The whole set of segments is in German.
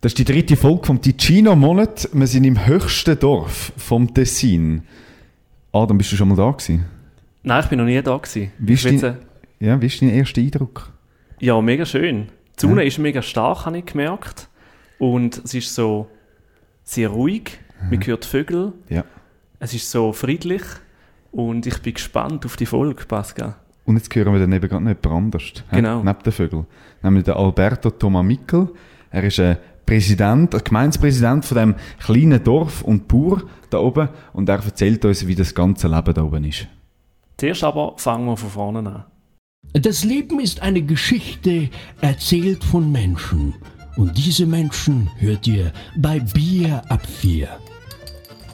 Das ist die dritte Folge vom Ticino-Monat. Wir sind im höchsten Dorf vom Tessin. Adam, bist du schon mal da gewesen? Nein, ich bin noch nie da gewesen. Wie ist, dein, will ja, wie ist dein erster Eindruck? Ja, mega schön. Die Sonne Ja. ist mega stark, habe ich gemerkt. Und es ist so sehr ruhig. Man hört Vögel. Ja. Es ist so friedlich. Und ich bin gespannt auf die Folge, Pascal. Und jetzt hören wir daneben gerade noch jemand anders. hä? Genau. Neben den Vögeln. Nämlich der Alberto Tomamickel. Er ist ein Präsident, ein Gemeindepräsident von dem kleinen Dorf und Bauer da oben. Und er erzählt uns, wie das ganze Leben da oben ist. Zuerst aber fangen wir von vorne an. Das Leben ist eine Geschichte, erzählt von Menschen. Und diese Menschen hört ihr bei Bier ab 4.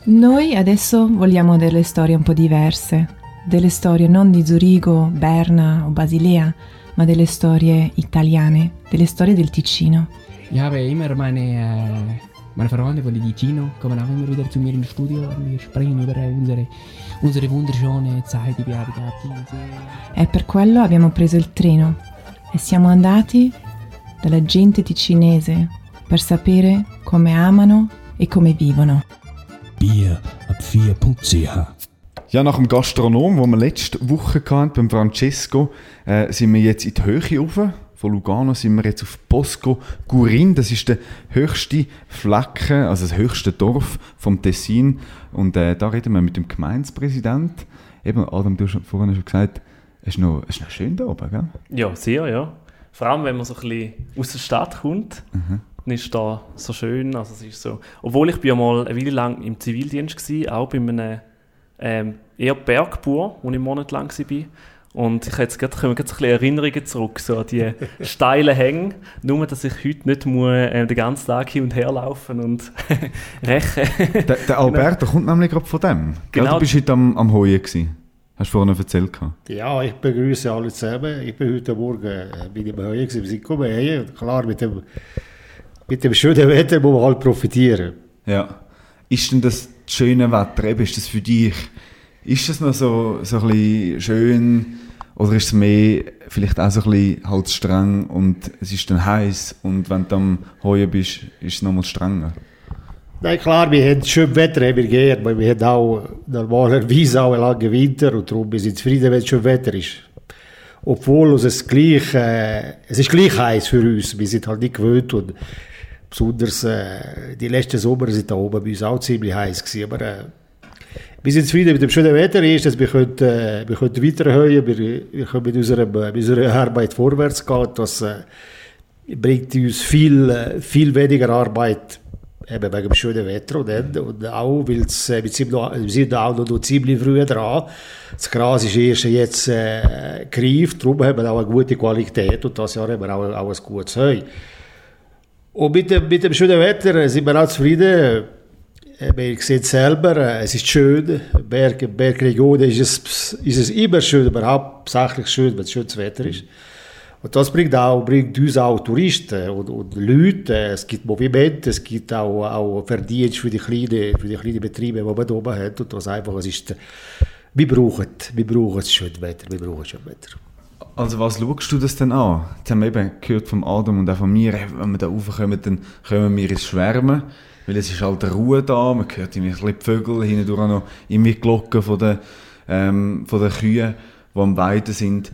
Noi adesso vogliamo delle storie un po' diverse, delle storie non di Zurigo, Berna o Basilea, ma delle storie italiane, delle storie del Ticino. Ich habe immer meine, äh, meine Freunde von Ticino kommen auch immer wieder zu mir ins Studio und wir sprechen über äh, unsere, unsere wunderschöne Zeit, die wir haben gehabt haben. E per quello abbiamo preso il treno e siamo andati dalla gente ticinese per sapere come amano e come vivono. Bier ab 4.ch. Ja, nach dem Gastronom, wo wir letzte Woche hatten, beim Francesco, äh, sind wir jetzt in die Höhe rauf. Von Lugano sind wir jetzt auf Bosco Gurin. Das ist der höchste Flecken, also das höchste Dorf vom Tessin. Und äh, da reden wir mit dem Gemeindepräsident. Eben, Adam, du hast vorhin schon gesagt, es ist noch, es ist noch schön da oben, gell? Ja, sehr, ja. Vor allem, wenn man so ein bisschen aus der Stadt kommt, dann ist da so schön. Also es ist so, obwohl ich bin ja mal eine Weile lang im Zivildienst war, auch bei einem ähm, eher Bergbauer, wo ich monatelang war. Und ich habe jetzt gerade, kommen gerade so ein bisschen Erinnerungen zurück, so an die steilen Hänge. Nur, dass ich heute nicht muss, äh, den ganzen Tag hin und her laufen und rächen. Der, der Alberto kommt nämlich gerade von dem. Gell? Genau. Du bist heute am, am Heuen gewesen. Hast du vorhin erzählt. gehabt. Ja, ich begrüße alle zusammen. Ich bin heute Morgen äh, bin ich bei Höhe gewesen. Wir sind gekommen. Und Klar, mit dem, mit dem schönen Wetter muss man halt profitieren. Ja. Ist denn das schöne Wetter, eben, ist das für dich, ist das noch so, so ein bisschen schön oder ist es mehr vielleicht auch so ein bisschen halt streng und es ist dann heiß und wenn du am Heuen bist, ist es nochmal strenger? Nein, klar, wir haben schönes Wetter, haben wir gern, aber wir haben auch normalerweise auch einen langen Winter und darum sind wir zufrieden, wenn es schönes Wetter ist. Obwohl es gleich, äh, es ist gleich heiß für uns, wir sind halt nicht gewöhnt und besonders äh, die letzten Sommer sind da oben bei uns auch ziemlich heiß gewesen, aber äh, wir sind zufrieden mit dem schönen Wetter, ist, dass wir können, äh, wir können weiterhören, wir, wir können mit, unserem, äh, mit unserer Arbeit vorwärts gehen, das äh, bringt uns viel, äh, viel weniger Arbeit eben wegen dem schönen Wetter und, und auch, weil äh, wir, sind wir sind auch noch, noch ziemlich früh dran. Das Gras ist erst jetzt äh, gereift, darum haben wir auch eine gute Qualität und das Jahr haben wir auch, auch ein gutes Heu. Und mit dem, mit dem schönen Wetter äh, sind wir auch zufrieden. Äh, sehen es selber, äh, es ist schön. Berg, Bergregion ist es, ist es immer schön, aber hauptsächlich schön, wenn es schönes Wetter ist. Und das bringt, auch, bringt uns auch Touristen und, und Leute. Es gibt Moviment, es gibt auch, auch Verdienst für die kleinen, für die kleinen Betriebe, die man oben hat. Und das einfach, es ist, wir brauchen, wir brauchen das schöne Wetter, wir brauchen schönes Wetter. Also was schaust du das denn an? Jetzt haben wir eben gehört vom Adam und auch von mir, wenn wir da raufkommen, dann kommen wir ins Schwärmen, weil es ist halt Ruhe da, man hört ein die Vögel, hindurch auch noch irgendwie die Glocken von den, ähm, von den Kühen, die am Weiden sind.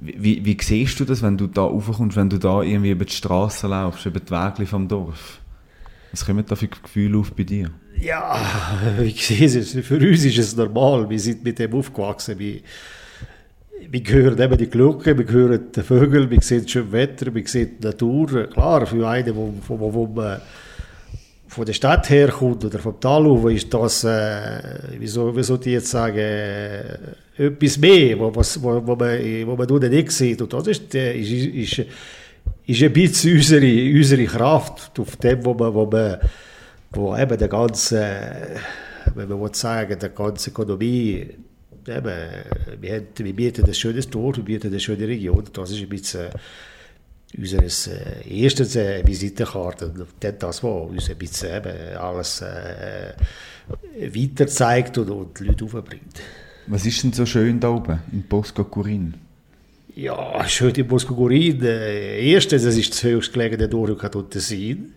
Wie, wie, siehst du das, wenn du da raufkommst, wenn du da irgendwie über die Straße laufst, über die Wege vom Dorf? Was kommen da für Gefühle auf bei dir? Ja, wie sehe es? Für uns ist es normal. Wir sind mit dem aufgewachsen. Wir, wir hören eben die Glocken, wir hören die Vögel, wir sehen schöne Wetter, wir sehen die Natur. Klar, für einen, wo, wo, wo, wo man von der Stadt herkommt oder vom Tal auf, ist das, äh, wie, soll, wie soll ich jetzt sagen, äh, etwas mehr, wo, was, wo, wo, man, wo man nur nicht sieht. Und das ist, äh, ist, ist, ist ein bisschen unsere, unsere Kraft auf dem, wo man, wo man wo eben der ganze, wenn man will sagen, der ganze Ökonomie, eben, wir, haben, wir bieten ein schönes Tor, wir bieten eine schöne Region. Das ist ein bisschen unsere äh, erste äh, Visitenkarte. Das, was uns ein bisschen eben alles äh, weiter zeigt und, und die Leute aufbringt. Was ist denn so schön da oben in Bosco Curin? Ja, schön in Boskogurin. Äh, erstens, es ist das höchst gelegene Dorf im Tessin.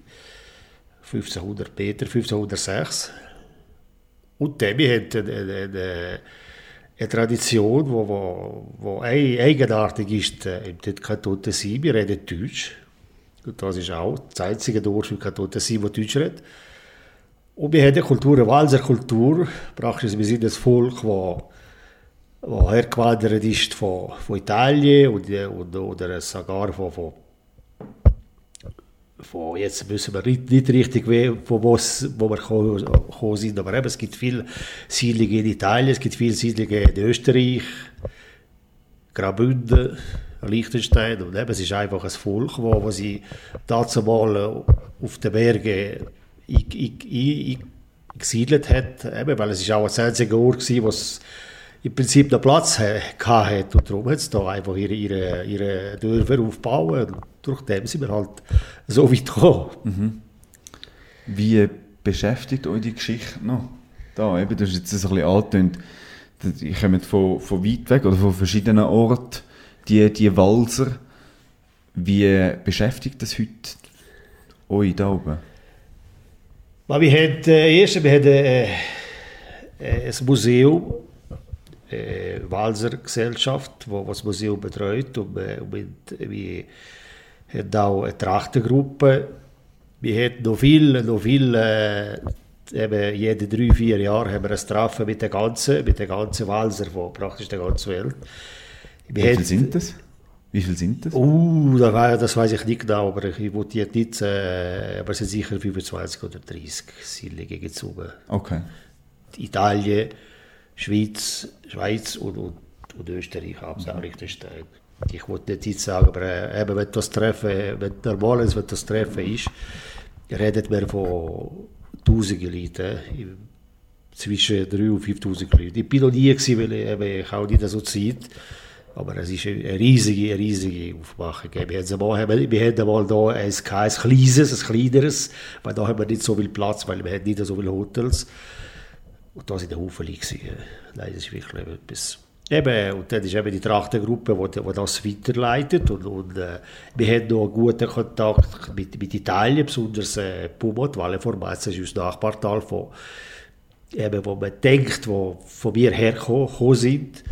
1500 Meter, 1506. Und dann wir haben eine, Tradition, die wo, wo, wo eigenartig ist äh, im Kanton Tessin. Wir reden Deutsch. Und das ist auch das einzige Dorf im Kanton Tessin, das Deutsch redet. Und wir haben eine Kultur, eine Walser Kultur. Praktisch, wir sind das Volk, das wo ist von, von Italien und, und, oder sogar von, von, von, jetzt wissen wir nicht, nicht richtig, von was, wo wir gekommen sind, aber eben, es gibt viele Siedlungen in Italien, es gibt viele Siedlungen in Österreich, Graubünden, Liechtenstein und eben, es ist einfach ein Volk, wo, wo sie dazu mal auf den Bergen gesiedelt hat, eben, weil es ist auch ein einziger Ort war, wo es im Prinzip noch Platz hatte. Und darum hat es da einfach ihre, ihre, ihre Dörfer aufbauen. Und durch dem sind wir halt so weit gekommen. Mhm. Wie beschäftigt euch die Geschichte noch? Da, eben, du hast jetzt ein bisschen angetönt, ihr kommt von, von weit weg oder von verschiedenen Orten, die, die Walser. Wie beschäftigt das heute euch da oben? Wir haben, äh, erst, wir haben äh, äh, ein Museum äh, Walser Gesellschaft, wo, das Museum betreut. Und, äh, und wir haben auch eine Trachtengruppe. Wir haben noch viel, noch viel äh, eben jede drei, vier Jahre haben wir ein Treffen mit der ganzen, mit der ganzen Walser von praktisch der ganzen Welt. Wir Wie viele sind das? Wie viele sind das? Uh, das, weiß ich nicht genau, aber ich wollte nicht, äh, aber es sind sicher 25 oder 30 Siedlungen gezogen. Okay. Italien, Schweiz, Schweiz und, und, und Österreich, hauptsächlich Stein. Ich wollte nicht sagen, aber äh, eben, wenn das Treffen, wenn normal ist, wenn das Treffen ist, redet man von tausenden Leuten, zwischen 3.000 und 5.000 Leuten. Ich bin noch nie gewesen, weil ich, ich auch nicht so Zeit aber es ist eine riesige, riesige Aufmachung. Wir haben einmal, haben da ein, ein kleines, ein kleineres, weil da haben wir nicht so viel Platz, weil wir haben nicht so viele Hotels. Und da waren der Haufen gewesen. Nein, das ist wirklich etwas... Eben, und dann ist eben die Trachtengruppe, die, die das weiterleitet. Und, und äh, wir haben noch einen guten Kontakt mit, mit Italien, besonders äh, Pumot, weil Formazio ist unser Nachbartal, von, eben, wo man denkt, wo von mir hergekommen sind.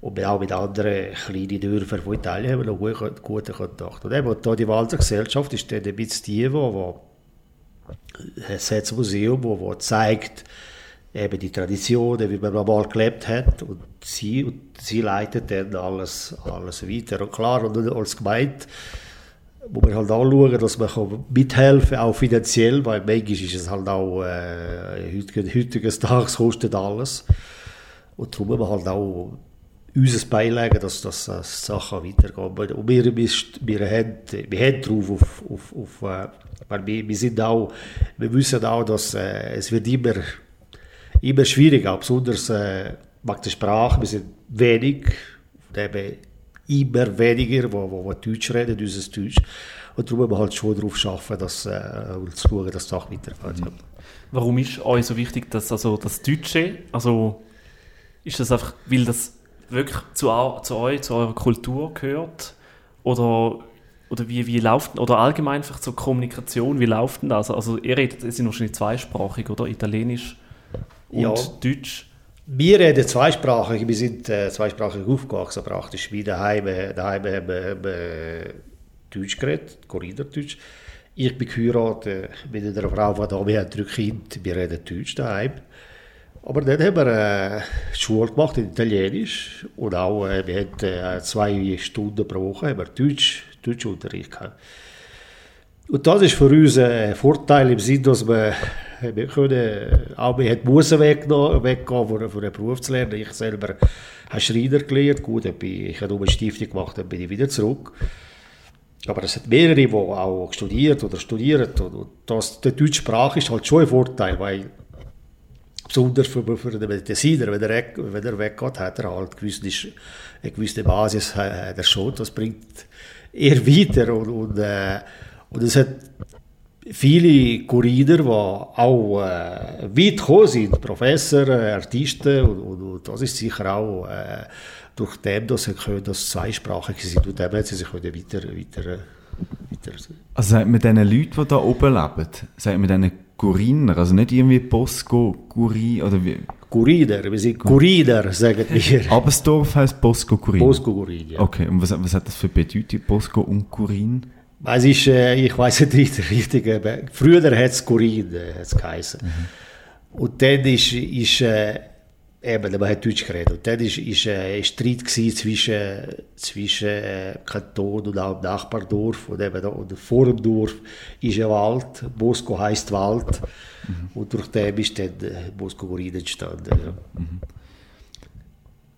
Und auch mit anderen kleinen Dörfern von Italien haben wir noch guten, guten Kontakt. Und eben, da die Walser Gesellschaft ist dann ein bisschen die, wo, wo ein Museum, wo, wo zeigt, eben die Traditionen, wie man mal gelebt hat und sie, und sie leitet dann alles, alles weiter. Und klar, und als Gemeinde muss man halt anschauen, dass man mithelfen kann, auch finanziell, weil manchmal ist es halt auch, äh, heutiges Tages kostet alles. Und darum muss man halt auch unser beilegen, dass, dass, Sachen weitergehen. Und wir, wir, wir, haben, wir haben drauf, auf, auf, auf, äh, weil wir, wir sind auch, wir wissen auch, dass äh, es wird immer immer schwierig, besonders äh, wegen der Sprache. Wir sind wenig, eben immer weniger, wo, wo, wo Deutsch reden, unser Deutsch. Und darum müssen wir halt schon darauf arbeiten, dass, äh, und zu schauen, dass das weitergeht. Ja. Warum ist euch so wichtig, dass also das Deutsche, also ist das einfach, weil das wirklich zu, zu euch, zu eurer Kultur gehört? Oder, oder wie, wie läuft, oder allgemein einfach zur Kommunikation, wie läuft denn das? Also ihr redet, ihr sind wahrscheinlich zweisprachig, oder? Italienisch und ja. Deutsch? Wir reden zweisprachig, wir sind äh, zweisprachig aufgewachsen praktisch. Wie daheim, daheim haben wir, haben wir Deutsch geredet, Korridordeutsch. Ich bin geheiratet mit einer Frau von da, wir haben drei Kinder, wir reden Deutsch daheim. Aber dann haben wir äh, Schule gemacht in Italienisch und auch äh, wir hatten äh, zwei Stunden pro Woche haben wir Deutsch, Deutschunterricht gehabt. Und das ist für uns ein Vorteil im Sinne, dass wir wir können, auch wir haben Musen weggehen, für, Beruf zu lernen. Ich selber habe Schreiner gelernt. Gut, ich habe nur eine Stiftung gemacht, dann bin ich wieder zurück. Aber es hat mehrere, die auch studiert oder studieren. Und das, die deutsche Sprache ist halt schon ein Vorteil, weil besonders für, für den Designer, wenn er, wenn er weggeht, hat er halt gewisse, eine gewisse Basis hat er schon. Das bringt eher weiter. Und, und, äh, und es hat viele Kuriner, die auch äh, weit gekommen sind, Professor, äh, Artisten, und, und, und, das ist sicher auch äh, durch dem, dass sie können, dass zweisprachig sind und dem sie sich weiter, weiter weiter. Also sagt man diesen Leuten, die da oben leben, sagt man diesen Guriner, also nicht irgendwie Bosco, Guri oder wie? Gurider, wir sind Gurider, sagen wir. Aber das Dorf heisst Bosco Gurin? Bosco Gurin, ja. Okay, und was, was hat das für Bedeutung, Bosco und Gurin? Es ist, äh, ich weiß nicht richtig, richtig aber früher hat es Gurin äh, hat's geheißen. Und dann ist, ist äh, eben, man hat Deutsch geredet, und dann ist, ist äh, ein Streit zwischen, zwischen äh, Kanton und auch dem Nachbardorf und eben und vor dem Dorf ist ein Wald, Bosco heisst Wald und durch den ist dann äh, Bosco Gurin entstanden. Ja.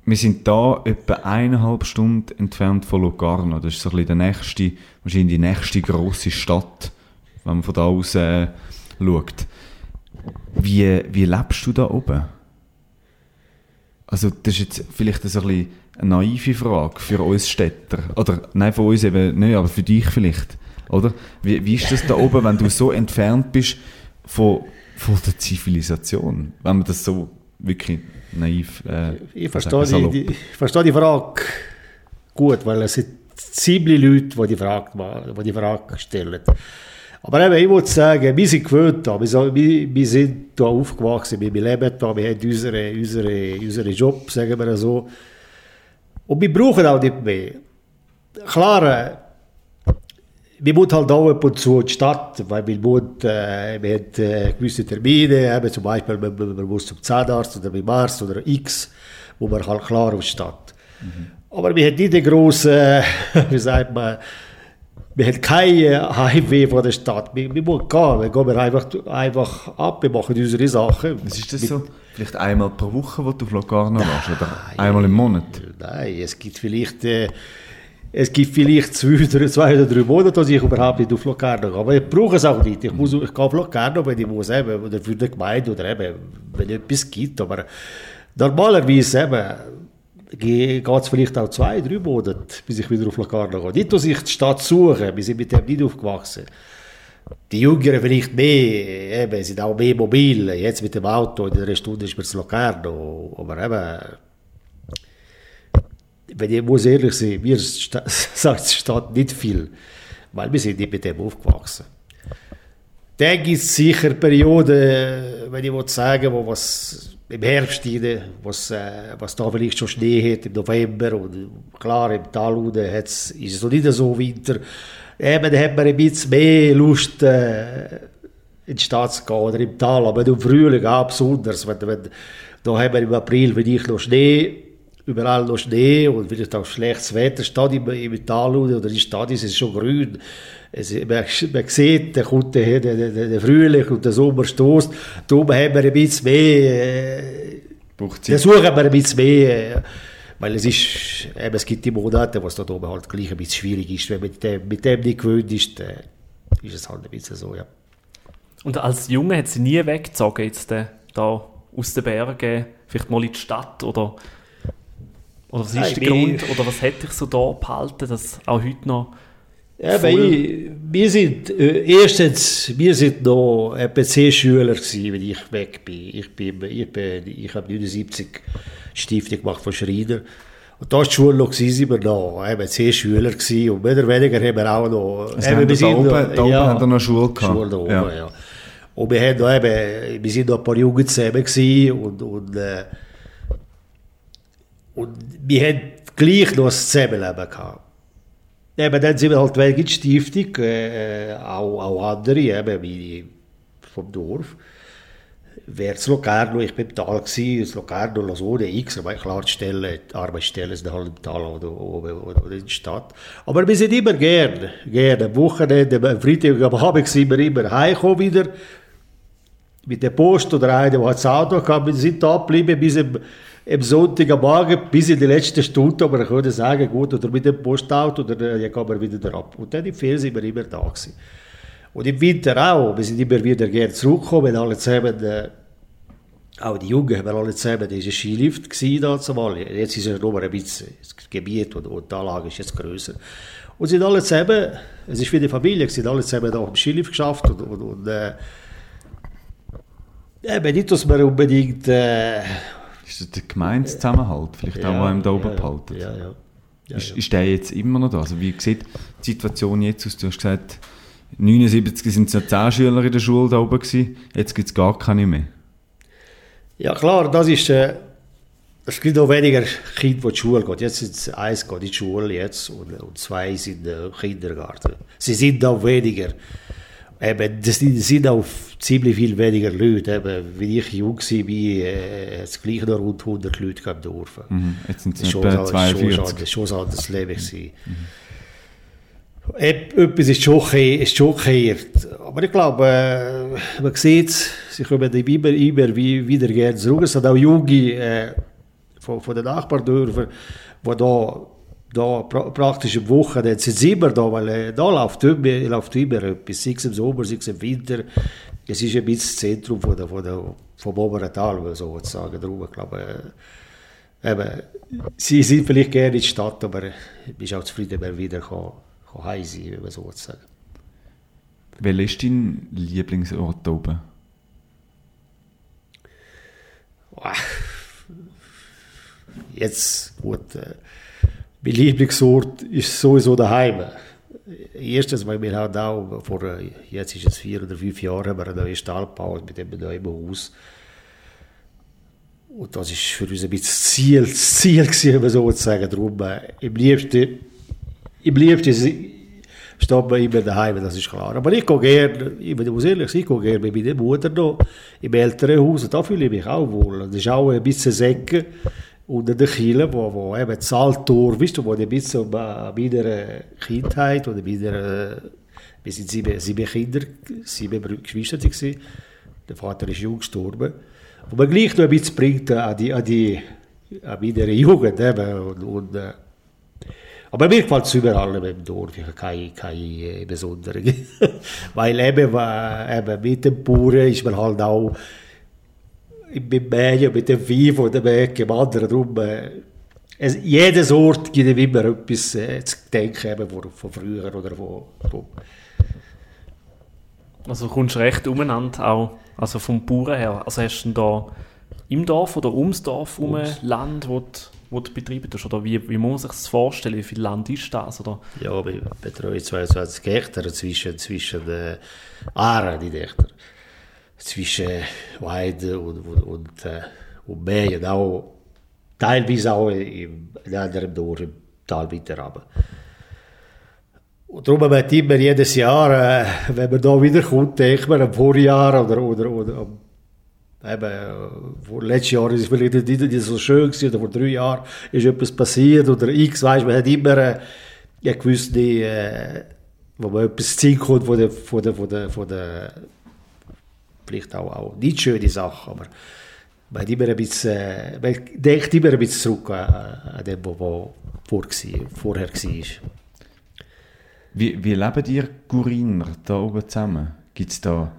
Wir sind da etwa eineinhalb Stunden entfernt von Locarno. Das ist so ein bisschen der nächste, wahrscheinlich die nächste grosse Stadt, wenn man von da aus äh, schaut. Wie, wie lebst du da oben? Also das ist jetzt vielleicht ein eine naive Frage für uns Städter. Oder, nein, von uns eben nicht, aber für dich vielleicht. Oder? Wie, wie ist das da oben, wenn du so entfernt bist von, von der Zivilisation? Wenn man das so wirklich naiv äh, Ich verstehe die, die, ich verstehe die Frage gut, weil es sind ziemlich Leute, die die Frage, die die Frage stellen. Aber eben, ich muss sagen, wir sind gewöhnt da. Wir, wir, wir sind hier aufgewachsen, wir, wir leben da, wir haben unsere, unsere, unsere Job, sagen wir so. Und wir brauchen auch nicht mehr. Klar, wir müssen halt auch ab und zu in die Stadt, weil wir, müssen, äh, wir haben äh, gewisse Termine, eben zum Beispiel, man, man, muss zum Zahnarzt oder beim Arzt oder X, wo man halt klar auf die Stadt. Aber wir haben nicht den grossen, äh, wie sagt man, wir haben keinen Heimweh von der Stadt. Wir, wir müssen gehen, wir gehen einfach, einfach ab, wir machen unsere Sachen. Was ist das so? Vielleicht einmal pro Woche, wo du auf Locarno warst? Oder einmal im Monat? Nein, es gibt vielleicht, äh, es gibt vielleicht zwei, zwei oder drei Monate, dass ich überhaupt nicht auf Locarno gehe. Aber ich brauche es auch nicht. Ich, muss, ich gehe auf Locarno, wenn ich muss, eben, oder für die Gemeinde oder eben, wenn es etwas gibt. Aber normalerweise geht es vielleicht auch zwei, drei Monate, bis ich wieder auf Locarno gehe. Nicht, dass ich die Stadt suche, wir sind mit dem nicht aufgewachsen. Die Jüngeren vielleicht mehr, eben, sind auch mehr mobil. Jetzt mit dem Auto, in einer Stunde ist man zu Locarno. Aber eben, wenn ich muss ehrlich sein, sta- sagt die Stadt nicht viel, weil wir sind nicht mit dem aufgewachsen. Dann gibt es sicher Perioden, wenn ich sagen wo was im Herbst rein, was, äh, was da vielleicht schon Schnee hat im November und klar im Tal hat's, ist es noch nicht so Winter. Eben, dann hat man ein bisschen mehr Lust äh, in die Stadt zu gehen oder im Tal, aber im Frühling auch besonders. Wenn, wenn, da haben wir im April wirklich noch Schnee, überall noch Schnee und vielleicht auch schlechtes Wetter. Statt im, im Tal oder in der Stadt ist es schon grün. Es, man, man sieht, da kommt der, der, der, der Frühling und der Sommer stoßt. Darum haben wir ein bisschen mehr, äh, Zeit? suchen wir ein bisschen mehr, äh, weil es ist, eben, es gibt die Monate, wo es da oben halt gleich ein bisschen schwierig ist. Wenn man mit dem, mit dem nicht gewöhnt ist, dann ist es halt ein bisschen so, ja. Und als Junge hat sie nie weggezogen, jetzt äh, da aus den Bergen, vielleicht mal in die Stadt oder, oder was ist Nein, der Grund, oder was hätte ich so da behalten, dass auch heute noch Ja, ich, wir sind, äh, erstens, wir sind noch EPC-Schüler gewesen, wenn ich weg bin. Ich bin, ich bin, ich habe 79 Stiftung gemacht von Schreiner. Und da war die Schule noch, gewesen, sind wir noch EPC-Schüler gewesen. Und mehr oder weniger haben wir auch noch, Also haben wir da oben- da oben haben wir noch Schule gehabt. Schule da oben, Ja. ja. Und wir haben noch eben, wir sind noch ein paar Jungen zusammen gewesen und, und, äh, und wir haben gleich noch ein Zusammenleben gehabt. Eben, dann sind wir halt weg in die Stiftung, äh, auch, auch andere, eben wie vom Dorf. Wer das Locarno, ich bin im Tal gewesen, das Locarno, Lasone, X, aber klar, die Stellen, die Arbeitsstellen sind halt im Tal oder, oder, oder in der Stadt. Aber wir sind immer gern, gerne. Am Wochenende, am Freitag, am Abend sind wir immer heimgekommen wieder. Mit der Post oder einer, der das Auto gehabt, wir sind da geblieben bis am, am Sonntag am Morgen, bis in die letzte Stunde, aber ich würde sagen, gut, oder mit dem Postauto, oder äh, dann gehen wir wieder ab. Und dann im Ferien sind wir immer da gewesen. Und im Winter auch, wir sind immer wieder gerne zurückgekommen, wenn alle zusammen, äh, auch die Jungen haben alle zusammen diesen Skilift gewesen, dazu mal. Jetzt ist es nur ein bisschen das Gebiet und, und die Anlage ist jetzt grösser. Und sind alle zusammen, es ist wie eine Familie, sind alle zusammen da am Skilift geschafft und, und, und äh, eben nicht, dass wir unbedingt... Äh, Ist das der Gemeindezusammenhalt vielleicht auch, der einem da oben ja, behalten? ja, ja. Ja, ist, ja. ist der jetzt immer noch da? Also wie sieht die Situation jetzt aus? Du hast gesagt, 79 sind es noch 10 Schüler in der Schule da oben gewesen, jetzt gibt es gar keine mehr. Ja klar, das ist, äh, es gibt auch weniger Kinder, die in die Schule gehen. Jetzt sind eins geht in die Schule jetzt und, und zwei sind im Kindergarten. Sie sind auch weniger. Eben, das sind, auch ziemlich viel weniger Leute. Eben, wie ich jung war, äh, hat es gleich noch rund 100 Leute im Dorf. Mhm. Jetzt sind es schon, schon, 42. schon, schon ein anderes Leben. Ep- Etwas ist schon, ist schon gekehrt. Aber ich glaube, äh, man sieht es, sie kommen immer, immer wie- wieder gerne zurück. Es sind auch Junge äh, von, von den Nachbardörfern, die da, da pra praktisch im Wochenende sind sie immer da, weil äh, da läuft immer, läuft immer etwas, sei es im Sommer, sei es im Winter. Es ist ein bisschen das Zentrum von der, von der, vom oberen Tal, sozusagen. Darum, ich glaube, äh, Eben, sie sind vielleicht gerne in die Stadt, aber ich bin auch zufrieden, wenn er wieder kann, kann heim sein kann, wenn man so sagen. Welcher ist dein Lieblingsort da oben? Ah, Jetzt, gut, äh, mein Lieblingsort ist sowieso daheim. Erstens, weil wir haben auch vor, äh, jetzt ist es vier oder fünf Jahren, haben wir einen neuen Stall gebaut mit dem neuen Haus. Und das ist für uns ein bisschen das Ziel, das Ziel gewesen, so sagen. Darum, äh, im liebsten, im liebsten steht man immer daheim, das ist klar. Aber ich gehe gerne, ich muss ehrlich sein, ich gehe gerne mit meiner Mutter noch im Elternhaus und da fühle ich mich auch wohl. Das ist auch ein bisschen Säcke unter den Kielen, wo, wo eben das Alttor, weißt du, wo ein bisschen an meiner Kindheit oder meiner, wir sind sieben, sieben Kinder, sieben Geschwister gewesen. Der Vater ist jung gestorben. Man gleich noch ein bisschen bringt an die, an die, an meine Jugend eben. Und, und, äh, aber mir gefällt es überall im Dorf. Ich habe keine, keine äh, besonderen. Weil eben, äh, eben mit dem Bauern ist man halt auch mit Mähen, mit dem Vieh von dem Weg, im anderen drum. Es, jedes Ort gibt ihm immer etwas äh, zu denken eben von, von früher oder von, von Also kommst du recht umeinander auch, also vom Bauern her. Also hast du da im Dorf oder ums Dorf um Land, wo du, wo du betreiben tust? Oder wie, wie muss man sich das vorstellen? Wie viel Land ist das? Oder? Ja, wir betreuen 22 Hektar zwischen, zwischen äh, Aaren, die Hektar. Zwischen Weiden und, und, und, äh, und Mähen. Auch, teilweise auch im, in anderen Dorf, im Tal weiter runter. Und darum hat immer jedes Jahr, äh, wenn man da wiederkommt, denkt man am Vorjahr oder, oder, oder am Eben, äh, vor letztes Jahr ist es vielleicht nicht, nicht so schön gewesen, oder vor drei Jahren ist etwas passiert, oder X, weißt, man hat immer äh, ja, gewisse, äh, wo man etwas ziehen kommt von der, von der, von der, von der vielleicht auch, auch nicht schöne Sachen, aber man immer ein bisschen, äh, man denkt immer ein bisschen zurück an, dem, was vor, vorher war. Wie, wie leben ihr Guriner da oben zusammen? Gibt es da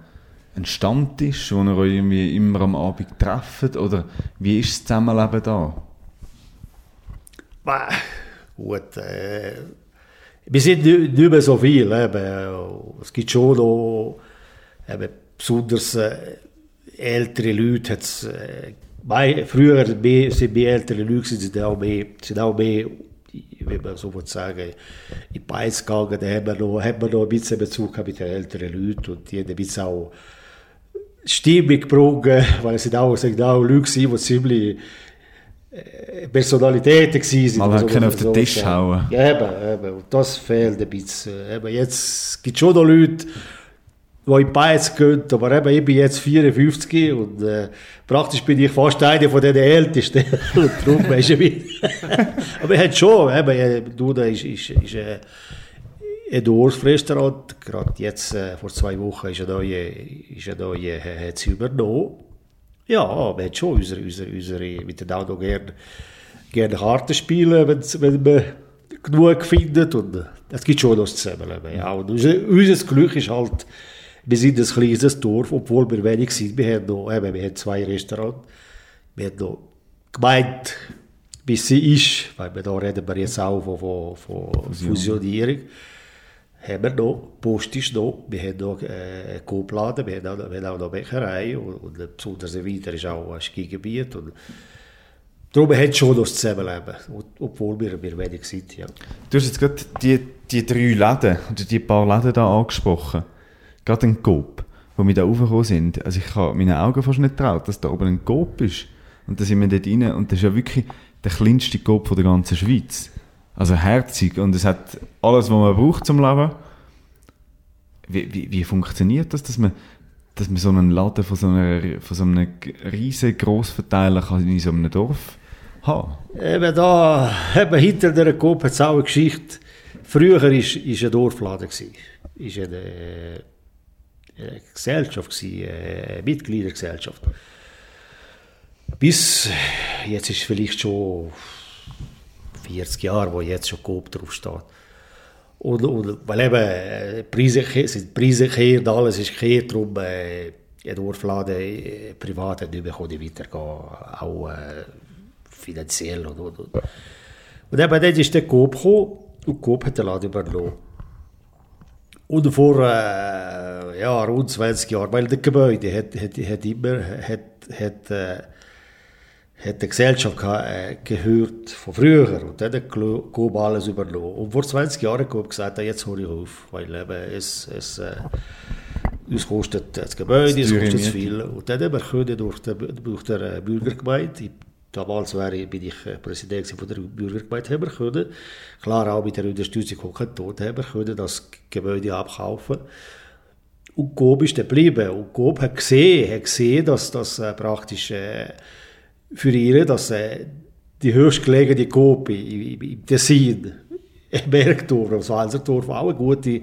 einen Stammtisch, wo ihr euch irgendwie immer am Abend trefft? Oder wie ist das Zusammenleben da? Bah, gut, äh, wir sind nicht, nicht mehr so viel. Eben. Es gibt schon noch eben, besonders äh, ältere Leute. hat's, Äh, früher mehr, sind mehr ältere Leute sind auch mehr, sind auch mehr wie man so will sagen, in die Beiz gegangen. Da haben wir, noch, haben wir noch ein bisschen Bezug mit den älteren Leuten und die haben ein bisschen auch Stimmung gebrungen, weil es sind auch, sind auch Leute gewesen, die ziemlich äh, Personalitäten gewesen Mal halt können auf den so Tisch sagen. hauen. Ja, eben, eben. Und das fehlt ein bisschen. Eben, jetzt gibt es schon noch Leute, die in Beiz gehen, aber eben, ich bin jetzt 54 und äh, praktisch bin ich fast einer von den Ältesten. und darum ist ein bisschen- Aber er hat schon, eben, äh, Duda ist, ist, ist äh, ein Dorfrestaurant, gerade jetzt, äh, vor zwei Wochen, ist ein neuer, ist ein neuer, äh, hat sie übernommen. Ja, man hat schon unsere, unsere, unsere mit den Auto gerne, gerne Karten spielen, wenn man genug findet. Und äh, es gibt schon das Zusammenleben. Ja. Und unser, unser Glück ist halt, wir sind ein kleines Dorf, obwohl wir wenig sind. Wir haben, noch, eben, wir haben zwei Restaurants. Wir haben noch gemeint, wie sie ist, weil wir da reden wir jetzt auch von, von, von Fusionierung. Haben wir noch, Post ist noch, wir haben noch äh, Koopladen, wir haben auch, wir haben auch noch Bäckerei und, und besonders im Winter ist auch ein Skigebiet. Und darum hat schon das Zusammenleben, obwohl wir, wir wenig sind. Ja. Du hast jetzt gerade die, die drei Läden, oder die paar Läden da angesprochen. Gerade ein Coop, wo wir da raufgekommen sind. Also ich habe meinen Augen fast nicht getraut, dass da oben ein Coop ist. Und da sind wir dort rein und das ist ja wirklich der kleinste Coop von der ganzen Schweiz. Also herzig und es hat alles, was man braucht zum Leben. Wie, wie, wie funktioniert das, dass man, dass man so einen Laden von so, einer, so einem riesen Grossverteiler kann in so einem Dorf haben? Eben da, eben hinter der Coop hat es auch eine Geschichte. Früher war ist, ist ein Dorfladen. Es eine, eine Gesellschaft, gewesen, eine Mitgliedergesellschaft. Bis, jetzt ist es vielleicht schon 40 Jahre, wo jetzt schon Coop draufsteht. Und, und, weil eben äh, Preise, sind Preise gekehrt, alles ist gekehrt, darum äh, ein Dorfladen äh, privat nicht mehr weitergehen, auch äh, finanziell. Und, und, und. und eben dann ist der Coop gekommen und Coop hat den Laden übernommen. Und vor äh, ja, rund 20 Jahren, weil das Gebäude hat, hat, hat immer hat, hat, äh, hat die Gesellschaft äh, gehört von früher und dann hat Coop alles übernommen. Und vor 20 Jahren hat Coop gesagt, jetzt höre ich auf, weil eben es, es äh, uns kostet das Gebäude, es kostet zu viel. Und dann haben wir durch, den, durch der Bürgergemeinde, damals wäre, bin ich äh, Präsident von der Bürgergemeinde, haben wir können, klar auch mit der Unterstützung von Kanton, haben wir können das Gebäude abkaufen und Coop ist geblieben. Und Coop hat gesehen, hat gesehen dass das äh, praktisch äh, für ihre, dass äh, die höchstgelegene Coop im Tessin, im Bergdorf, am Walserdorf, auch eine gute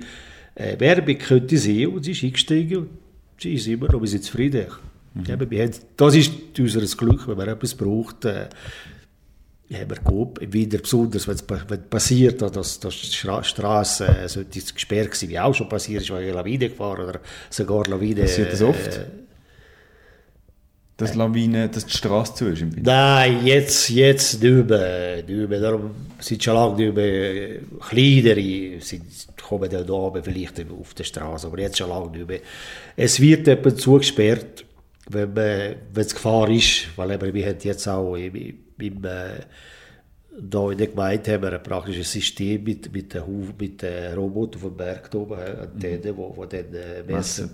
äh, Werbung könnte sein. Und sie ist eingestiegen und sie ist immer noch ein bisschen zufrieden. Mhm. Eben, wir haben, das ist unser Glück, wenn man etwas braucht. Äh, haben wir Coop, wieder besonders, wenn es passiert, dass, dass die Straße äh, gesperrt sein, wie auch schon passiert ist, weil ich Lawine gefahren oder sogar Lawine... Passiert das oft? Äh, dass Lawine, dass die Straße zu ist im Winter? Nein, jetzt, jetzt nicht mehr. Nicht mehr. Darum sind schon lange nicht mehr kleinere, sind, kommen dann da vielleicht auf der Straße, aber jetzt schon lange nicht mehr. Es wird eben zugesperrt, wenn, man, wenn es Gefahr ist, weil eben, wir haben jetzt auch im, im äh, da in der Gemeinde haben wir ein praktisches System mit, mit den, mit den Robotern vom Berg oben, Antennen, mhm. wo dann äh, messen,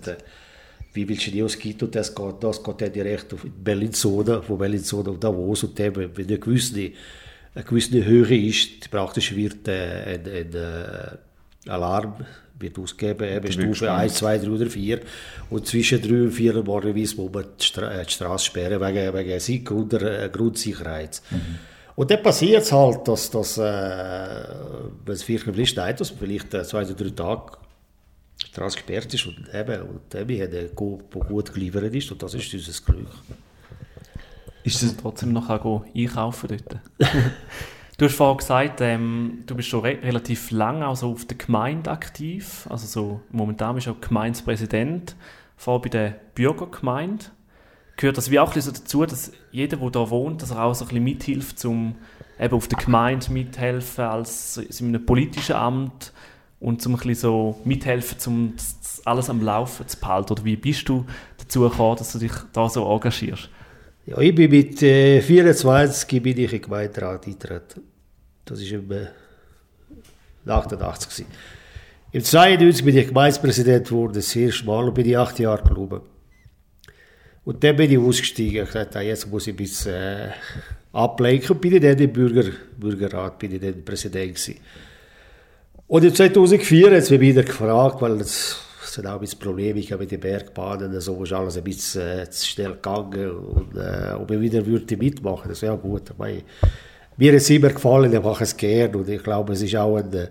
wie willst du die ausgibt und das geht, das geht dann direkt auf Bellinzona, von Bellinzona auf Davos und dann, wenn eine gewisse, eine gewisse Höhe ist, praktisch wird äh, ein, ein, ein äh, Alarm wird ausgegeben, eben Stufe 1, 2, 3 oder 4 und zwischen 3 und 4 normalerweise muss man die, Stra die Straße sperren wegen, wegen Grund, äh, Grundsicherheit. Mhm. Und dann passiert es halt, dass, dass äh, wenn es vielleicht nicht steht, dass vielleicht äh, zwei oder drei Tage Straße gesperrt ist und eben, und eben hat der gut, gut geliefert ist und das ist unser Glück. Ist es trotzdem noch einkaufen dort? du hast vorhin gesagt, ähm, du bist schon re relativ lange also auf der Gemeinde aktiv, also so momentan bist du auch Gemeindepräsident, vor bei der Bürgergemeinde. Gehört das wie auch so dazu, dass jeder, der da wohnt, dass er auch so ein bisschen mithilft, um eben auf der Gemeinde mithelfen, als in einem politischen Amt, und zum ein bisschen so mithelfen, um alles am Laufen zu behalten? Oder wie bist du dazu gekommen, dass du dich da so engagierst? Ja, ich bin mit äh, 24 bin ich in Gemeinderat eingetreten. Das war im äh, 88. Gewesen. Im 92 bin ich Gemeindepräsident geworden, das erste Mal, und bin ich acht Jahre geblieben. Und dann bin ich ausgestiegen. Ich dachte, jetzt muss ich ein bisschen äh, ablenken. Und bin ich dann im Bürger, Bürgerrat, bin ich dann Präsident gewesen. Und in 2004 hat es mich wieder gefragt, weil es, hat auch ein bisschen Probleme mit den Bergbahnen, so ist alles ein bisschen äh, zu schnell gegangen und äh, ob ich wieder würde mitmachen, das wäre ja gut. Weil, mir es immer gefallen, ich mache es gerne und ich glaube, es ist auch ein, äh,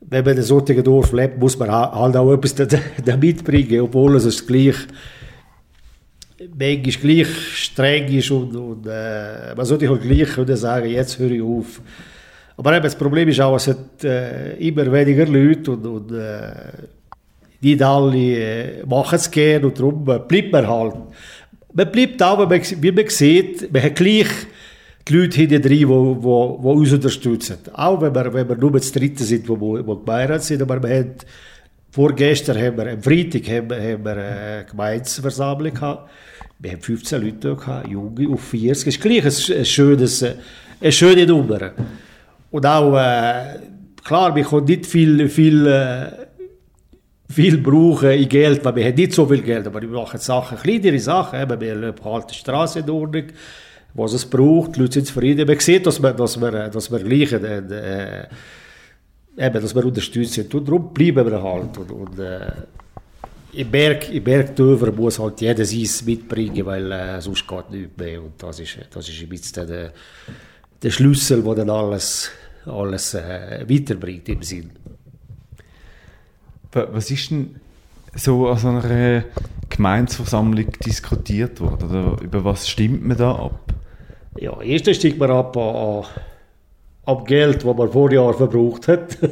wenn man in solchen Dorf lebt, muss man halt auch etwas da, mitbringen, obwohl es gleich manchmal gleich streng ist und, und äh, man sollte halt gleich können sagen, jetzt höre ich auf. Aber eben, das Problem ist auch, es hat äh, immer weniger Leute und, und äh, nicht alle äh, machen es gerne und darum äh, bleibt man halt. Man bleibt auch, wie man sieht, man hat gleich die Leute hinten drin, die, die, die uns unterstützen. Auch wenn wir, wenn wir nur das Dritte sind, wir, wo Beirat sind, aber man hat vorgestern haben wir, am Freitag haben, wir- haben wir eine Gemeinsversammlung gehabt. Wir haben 15 Leute gehabt, Junge auf 40. Das ist gleich ein, ein schönes, äh, eine schöne Nummer. Und auch, äh, klar, wir können nicht viel, viel, äh, viel brauchen in Geld, weil wir haben nicht so viel Geld, aber wir machen Sachen, kleinere Sachen, eben, wir behalten die Straße in Ordnung, was es braucht, die Leute sind zufrieden. Man sieht, dass wir, dass wir, dass wir gleich, äh, äh, eben, dass wir unterstützt sind. Und darum bleiben wir halt. Und, und äh, im Berg, im muss halt jeder sein mitbringen, weil äh, sonst geht nichts mehr. Und das ist, das ist ein bisschen der, der Schlüssel, der dann alles, alles äh, weiterbringt im Sinn. Wa- Was ist denn so an so einer Gemeinsversammlung diskutiert worden? Oder über was stimmt man da ab? Ja, erstens steigt man ab an, an, Geld, das man vor Jahr verbraucht hat.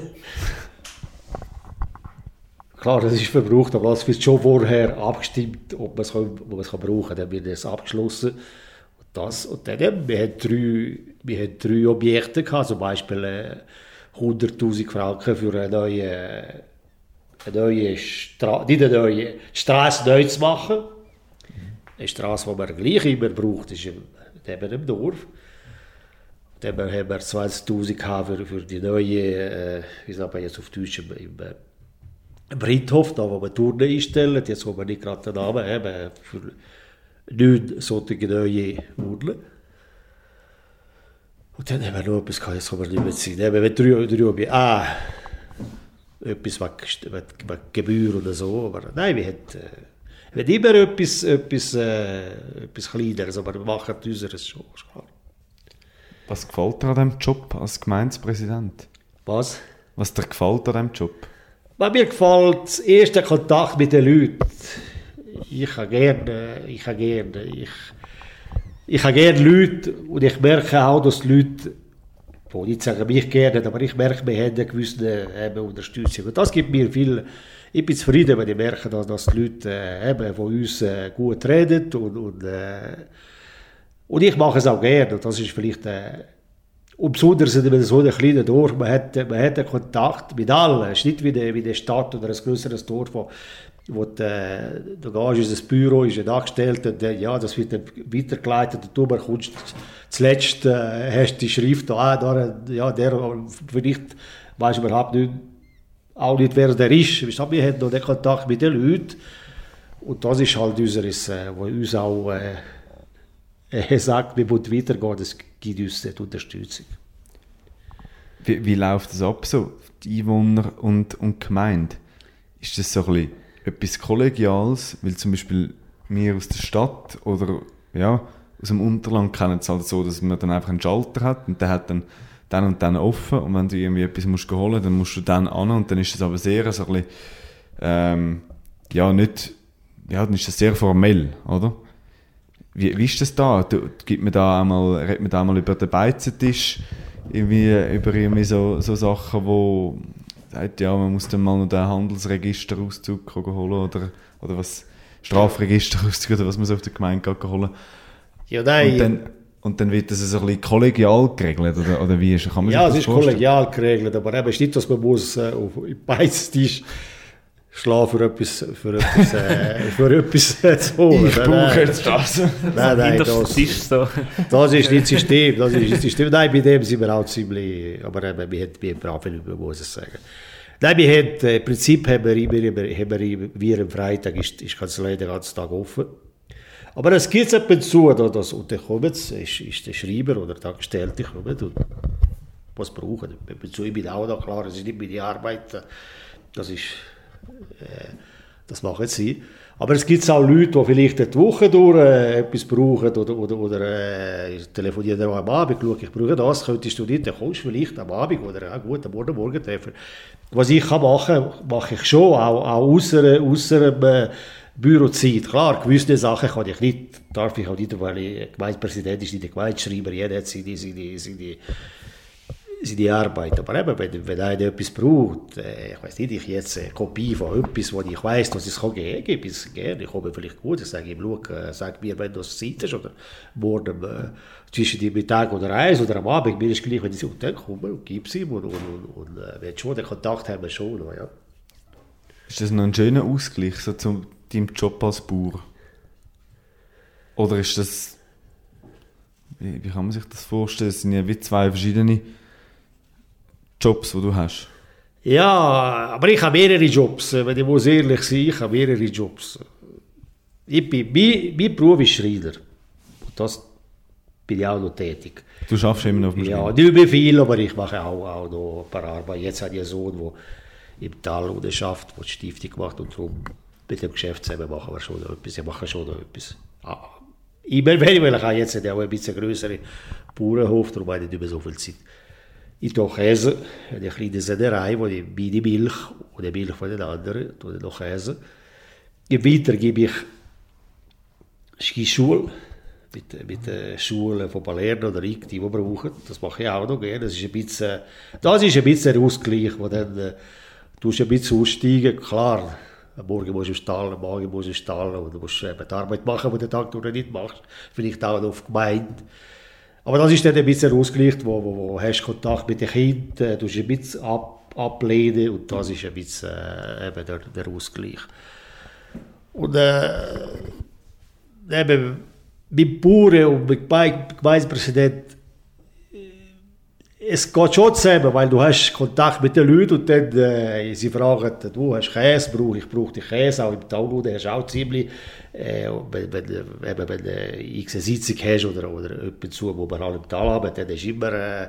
Klar, das ist verbraucht, aber das wird schon vorher abgestimmt, ob man es, kann- ob man es kann brauchen kann. Dann wird das abgeschlossen. Und, das, und dann, haben wir haben drei, wir haben drei Objekte gehabt, zum Beispiel äh, 100'000 Franken für eine neue, eine neue Stra neue Straße neu zu machen. Eine Straße, die man gleich immer braucht, ist im, eben im Dorf. Dann haben wir 20'000 gehabt für, für die neue, äh, wie sagt man jetzt auf Deutsch, im, im, äh, im Friedhof, da wo wir Turnen einstellen. Jetzt haben wir nicht gerade den Namen, eben für neun solche neue Urnen. Und dann haben wir noch etwas gehabt, jetzt kann man nicht mehr sein. Dann haben wir drei, drei Objekte. Ah, etwas wegen, wegen, wegen Gebühr oder so. Aber nein, wir haben, äh, wir immer etwas, etwas, äh, etwas Kleineres, aber wir machen unseres schon. ist klar. Was gefällt dir an diesem Job als Gemeindepräsident? Was? Was dir gefällt an diesem Job? Was mir gefällt, das erste Kontakt mit den Leuten. Ich habe gerne, ich habe gerne, ich, ich habe gerne Leute und ich merke auch, dass die Leute, wo nicht sagen mich gerne, aber ich merke, wir haben eine gewisse eben, Unterstützung. Und das gibt mir viel, ich bin zufrieden, wenn ich merke, dass, dass die Leute äh, eben von uns äh, gut reden und, und, äh, und ich mache es auch gerne. Und das ist vielleicht äh, und besonders in so einem kleinen Dorf, man hat, man hat einen Kontakt mit allen. Es ist nicht wie eine, wie eine Stadt oder ein größeres Dorf, wo, die, äh, du gehst in ein Büro, ist ein Angestellter, der, ja, das wird dann weitergeleitet du bekommst zuletzt äh, hast die Schrift, ah, da, ja, der, vielleicht du überhaupt nicht, auch nicht, wer der ist. Wir haben noch den Kontakt mit den Leuten und das ist halt unseres, äh, was uns auch äh, sagt, wir wollen weitergehen, das gibt uns die Unterstützung. Wie, wie läuft das ab so? Die Einwohner und, und Gemeinde? Ist das so ein bisschen etwas Kollegiales? Weil zum Beispiel wir aus der Stadt oder ja, aus dem Unterland kennen es halt so, dass man dann einfach einen Schalter hat und der hat dann dann und dann offen und wenn du irgendwie etwas musst holen dann musst du dann an und dann ist das aber sehr so ein bisschen, ähm, ja, nicht, ja, dann ist das sehr formell, oder? Wie, wie ist das da? Du, gibt man da einmal, redet man da einmal über den Beizentisch, irgendwie, über irgendwie so, so Sachen, wo sagt, ja, man muss dann mal noch den Handelsregisterauszug holen oder, oder was, Strafregisterauszug oder was man so auf der Gemeinde holen. Ja, nein, Und dann, und dann wird das so ein bisschen kollegial geregelt, oder, oder wie ist, kann man ja, das es ist vorstellen? kollegial geregelt, aber eben, es ist nicht, dass man muss äh, auf im Beiztisch schlafen für etwas, für etwas, äh, für etwas äh, zu holen. Ich Nein, brauche jetzt das. Nein, nein, das, so. das ist nicht System, das ist nicht System. Nein, bei dem sind wir auch ziemlich, aber eben, wir haben, wir brav, man muss es sagen. Nein, wir haben, äh, im Prinzip haben wir, immer, immer, haben wir, immer- wir am Freitag ist, ist Kanzlei den ganzen Tag offen. Aber es gibt ab und zu, da, das, und dann kommt es, ist, ist der Schreiber oder der Angestellte kommt und was brauchen. Ab und zu, ich bin auch da, klar, es ist nicht meine Arbeit, äh, das ist, äh, das machen sie. Aber es gibt auch Leute, die vielleicht die Woche durch äh, etwas brauchen oder, oder, oder äh, telefonieren am Abend, schauen, ich brauche das, könntest du nicht, dann kommst du vielleicht am Abend oder ja, gut, am Morgen, Morgen treffen. Was ich kann machen, mache ich schon, auch, auch außer, außer äh, Bürozeit. Klar, gewisse Sachen kann ich nicht, darf ich auch nicht, weil ich Gemeindepräsident ist, nicht der Gemeindeschreiber, jeder hat seine, seine, seine, seine Arbeit. Aber eben, wenn, wenn einer etwas braucht, äh, ich weiß nicht, ich jetzt eine Kopie von etwas, wo ich weiß, dass es kann geben, gebe ich es gerne. Ich komme vielleicht gut, ich sage ihm, schau, äh, sag mir, wenn du es Zeit oder morgen äh, zwischen dem Mittag oder eins oder am Abend, mir ist gleich, wenn ich sage, dann komm und gib es ihm und, und, und, und äh, wenn schon den Kontakt haben wir schon ja. Ist das noch ein schöner Ausgleich so zu deinem Job als Bauer? Oder ist das. Wie, wie kann man sich das vorstellen? Es sind ja wie zwei verschiedene Jobs, die du hast. Ja, aber ich habe mehrere Jobs. Wenn ich muss ehrlich sein, ich habe mehrere Jobs. Ich bin, mein, mein Beruf ist Schreiner. Und das bin ich auch noch tätig. Du schaffst immer noch auf dem Ja, nicht mehr viel, aber ich mache auch, auch noch ein paar Arbeiten. Jetzt habe ich einen Sohn, der im Tal unten schafft, der die Stiftung macht und darum mit dem Geschäft zusammen machen wir schon noch etwas. Ich mache schon noch etwas. Ah, Immer ich will, ich habe jetzt auch ein bisschen größeren Bauernhof, darum habe ich nicht mehr so viel Zeit. Ich Käse, eine kleine Sennerei, wo ich meine Milch oder Milch von den anderen, ich noch Käse. Im Winter gebe ich Skischule mit, mit den Schulen von Palermo oder Ig, die wir brauchen. Das mache ich auch noch gerne. Das ist ein bisschen, das ist ein bisschen ein Ausgleich, wo dann du ein bisschen aussteigen. Klar, am Morgen musst du im Stall, am Morgen musst du im Stall und du musst eben die Arbeit machen, die du den Tag nicht machst. Vielleicht auch noch auf die Gemeinde. Aber das ist dann ein bisschen ein Ausgleich, wo, wo, wo hast Kontakt mit den Kindern, äh, du ein bisschen ab, ablehnen und das ist ein bisschen äh, eben der, der Ausgleich. Und äh, eben mit Bauern und mit Geme- Gemeindepräsident, es geht schon zusammen, weil du hast Kontakt mit den Leuten und dann äh, sie fragen, du hast Käse, ich brauche die Käse, auch im Tal unten hast du auch ziemlich, äh, wenn, wenn, eben, wenn du x eine Sitzung hast oder, oder jemanden zu, wo wir halt im Tal haben, dann hast du immer äh,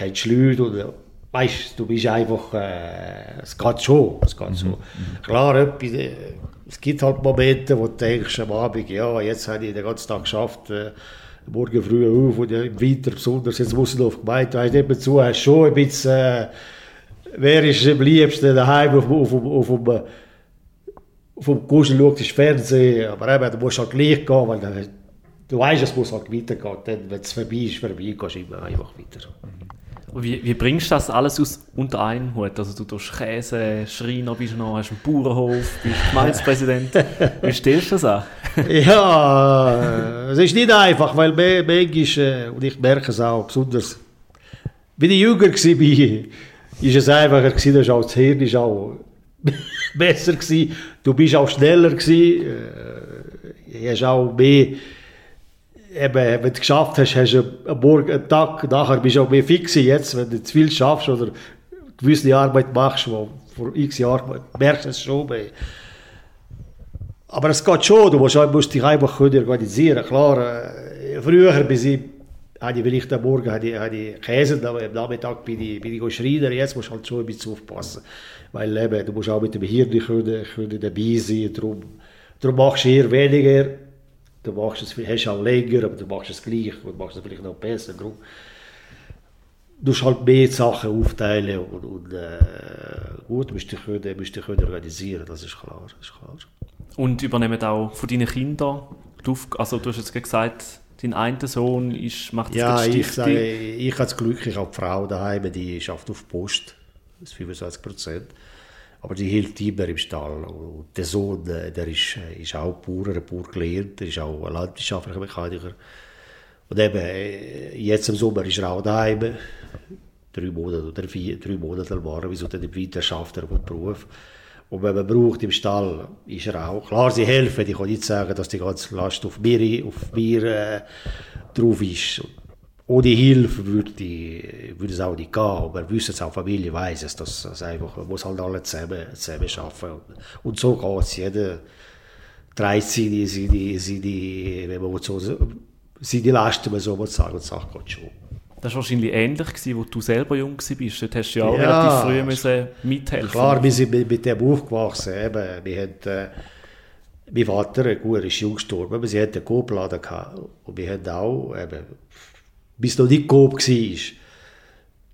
du Leute und weißt, du bist einfach, äh, es geht schon, es geht so. Klar, etwas, äh, es gibt halt Momente, wo du denkst am Abend, ja, jetzt habe ich den ganzen Tag geschafft, äh, morgen früh auf und im Winter besonders, jetzt muss ich noch auf die Gemeinde, nicht mehr zu, hast schon ein bisschen, äh, wer ist am liebsten daheim auf, auf, auf, auf, auf, auf dem Kuschel schaut das Fernsehen, aber eben, du musst halt gleich gehen, weil dann, du weißt, es muss halt weitergehen, dann, wenn es vorbei ist, vorbei, gehst du immer einfach weiter. Und Wie, wie bringst du das alles aus, unter einen Hut? Also du tust Käse, Schreiner bist du noch, hast einen Bauernhof, bist Gemeindepräsident. Wie stellst du das an? Ja, es ist nicht einfach, weil manchmal, äh, und ich merke es auch, besonders, wenn ich jünger war, ist es einfacher gewesen, das Hirn ist auch besser gewesen, du bist auch schneller gewesen, äh, hast auch mehr, eben, wenn du es geschafft hast, hast du am Morgen, einen Tag nachher bist du auch mehr fix jetzt, wenn du zu viel schaffst oder gewisse Arbeit machst, wo vor x Jahren merkst du es schon mehr. Aber es geht schon, du musst, musst dich einfach organisieren Klar, äh, früher bis ich, hatte ich vielleicht am Morgen hatte hatte Käse, aber am Nachmittag bin ich, bin ich Schreiner. Jetzt musst du halt schon ein bisschen aufpassen. Weil eben, du musst auch mit dem Hirn können, können dabei sein. Darum, darum machst du eher weniger. Du machst es, hast auch länger, aber du machst es gleich und machst es vielleicht noch besser. Darum, du musst halt mehr Sachen aufteilen und, und äh, gut, musst dich können, musst dich können organisieren, das ist klar. Das ist klar. Und übernehmen auch von deinen Kindern, Auf- also du hast jetzt gesagt, dein einer Sohn ist, macht jetzt Ja, ich, sage, ich habe das Glück, ich habe die Frau daheim, die schafft auf Post, das ist 25 Prozent. Aber die hilft immer im Stall. Und der Sohn, äh, der ist, äh, ist auch Bauer, ein Bauer gelernt, der ist auch ein landwirtschaftlicher Mechaniker. Und eben, äh, jetzt im Sommer ist er auch daheim, drei Monate oder vier, drei Monate waren, wieso dann im Winter schafft er einen Beruf. Und wenn man braucht im Stall, ist er auch. Klar, sie helfen. Ich kann nicht sagen, dass die ganze Last auf mir, auf mir äh, drauf ist. Ohne Hilfe würde, würde es auch nicht gehen. Aber wissen es auch, Familie weiß es, dass es einfach, man muss halt alle zusammen, zusammen arbeiten. Und, so geht es. Jeder trägt seine, seine, seine, wenn seine Lasten, wenn man sagen, und die Sache geht schon. Das war wahrscheinlich ähnlich, gewesen, als du selber jung warst. Dort hast du ja auch Ja, relativ früh müssen mithelfen Klar, wir sind mit, mit dem aufgewachsen. Eben. Wir haben, äh, mein Vater, gut, ist jung gestorben, aber sie hatten einen gehabt. Und wir haben auch, eben, bis noch nicht Coop war.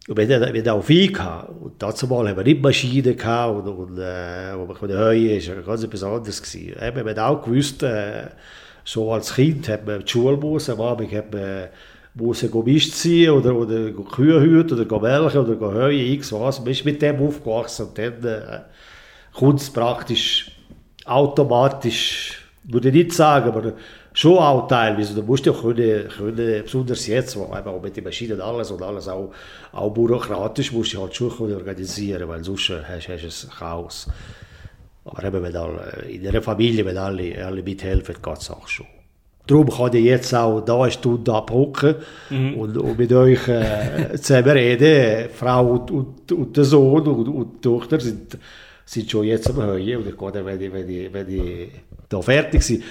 Und wir hatten, wir hatten auch Vieh gehabt. Und dazu mal haben wir nicht Maschinen gehabt und, und äh, wo man können heuen, ist ganz etwas anderes gewesen. Eben, wir haben auch gewusst, äh, so als Kind hat man die Schule muss, am Abend hat man muss go Mist ziehen oder, oder Kühe hüten oder melken oder heuen, x was. Man ist mit dem aufgewachsen und dann äh, kommt es praktisch automatisch, würde ich nicht sagen, aber schon auch teilweise. Du musst ja können, können besonders jetzt, wo eben mit den Maschinen alles und alles auch, auch bürokratisch, musst du halt schon können organisieren, weil sonst äh, hast, hast du ein Chaos. Aber eben, wenn alle, in einer Familie, wenn alle, alle mithelfen, geht es auch schon. Darum kann ich jetzt auch da eine Stunde abhocken mhm. und, und, mit euch äh, zusammen reden. Frau und, und, und, der Sohn und, und die Tochter sind, sind schon jetzt am Heuen. Und ich gehe dann, wenn ich, wenn ich, wenn ich da fertig bin.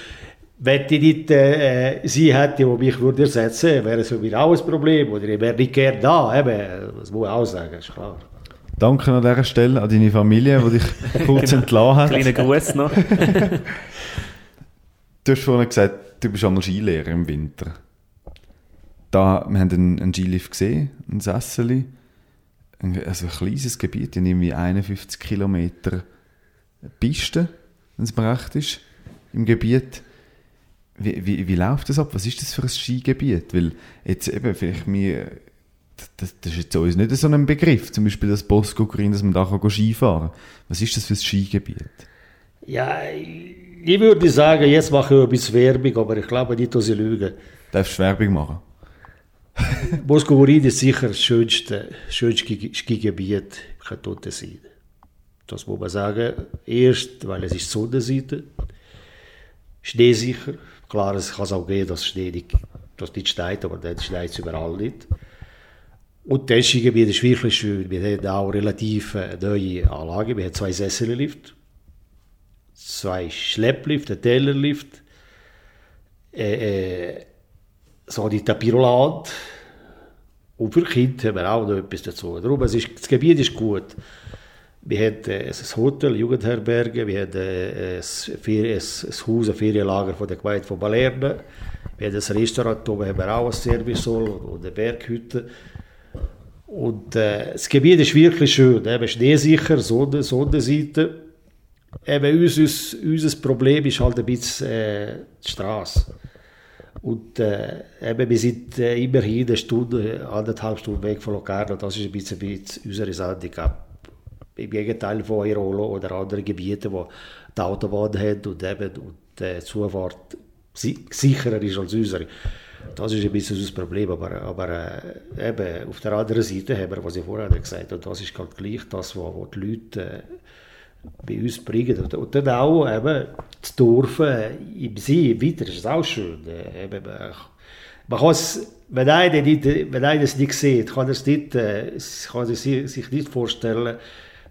Wenn ich nicht äh, sie hätte, die mich würde ersetzen wäre es für mich auch ein Problem. Oder ich wäre nicht gerne da. Eben, das muss ich auch sagen, ist klar. Danke an dieser Stelle an deine Familie, die dich kurz entlassen hat. Kleiner Gruß noch. du hast vorhin gesagt, du bist einmal Skilehrer im Winter. Da, wir haben einen, einen Skilift gesehen, ein Sesseli. Also ein kleines Gebiet, in irgendwie 51 Kilometer Piste, wenn es mir recht ist, im Gebiet. Wie, wie, wie läuft das ab? Was ist das für ein Skigebiet? Weil jetzt eben vielleicht mir das, das, ist jetzt uns nicht so ein Begriff, zum Beispiel das Bosco-Grün, dass man da Skifahren kann. Was ist das für ein Skigebiet? Ja, ich würde sagen, jetzt mache ich ein bisschen Werbung, aber ich glaube nicht, dass ich lüge. Darfst du Werbung machen? Bosco-Grün ist sicher das schönste, schönste Skigebiet im Kanton sein. Das muss man sagen. Erst, weil es ist Sonnenseite, schneesicher. Klar, es kann auch gehen, dass Schnee nicht, dass nicht steigt, aber dann schneit es überall nicht. Und das Skigebiet ist wirklich schön. Wir haben auch relativ neue Anlagen. Wir haben zwei Sessellift, zwei Schlepplift, einen Tellerlift, äh, äh, so die Tapiroland. Und für Kinder haben wir auch noch etwas dazu. Darum, es ist, das Gebiet ist gut. Wir haben äh, ein Hotel, Jugendherberge, wir haben äh, ein, ein, Haus, ein Ferienlager von der Gemeinde von Balerne. Wir haben ein Restaurant, wo haben wir auch ein Service und eine Berghütte. Und äh, das Gebiet ist wirklich schön, eben schneesicher, Sonne, Sonnenseite. Eben unser, unser Problem ist halt ein bisschen äh, die Straße. Und äh, eben, wir sind äh, immerhin eine Stunde, anderthalb Stunden weg von Locarno. Das ist ein bisschen, ein bisschen unser Handicap. Im Gegenteil von Airolo oder anderen Gebieten, wo die Autobahn haben und eben und, äh, Zufahrt sicherer ist als unsere. Das ist ein bisschen das Problem, aber, aber äh, eben, auf der anderen Seite haben wir, was ich vorher gesagt habe, und das ist halt gleich das, was, was die Leute äh, bei uns bringen. Und, und dann auch eben, das Dorf äh, im See, weiter ist auch schön. Äh, eben, man kann es, wenn einer, nicht, wenn einer es nicht sieht, kann, es nicht, äh, kann er sich nicht vorstellen,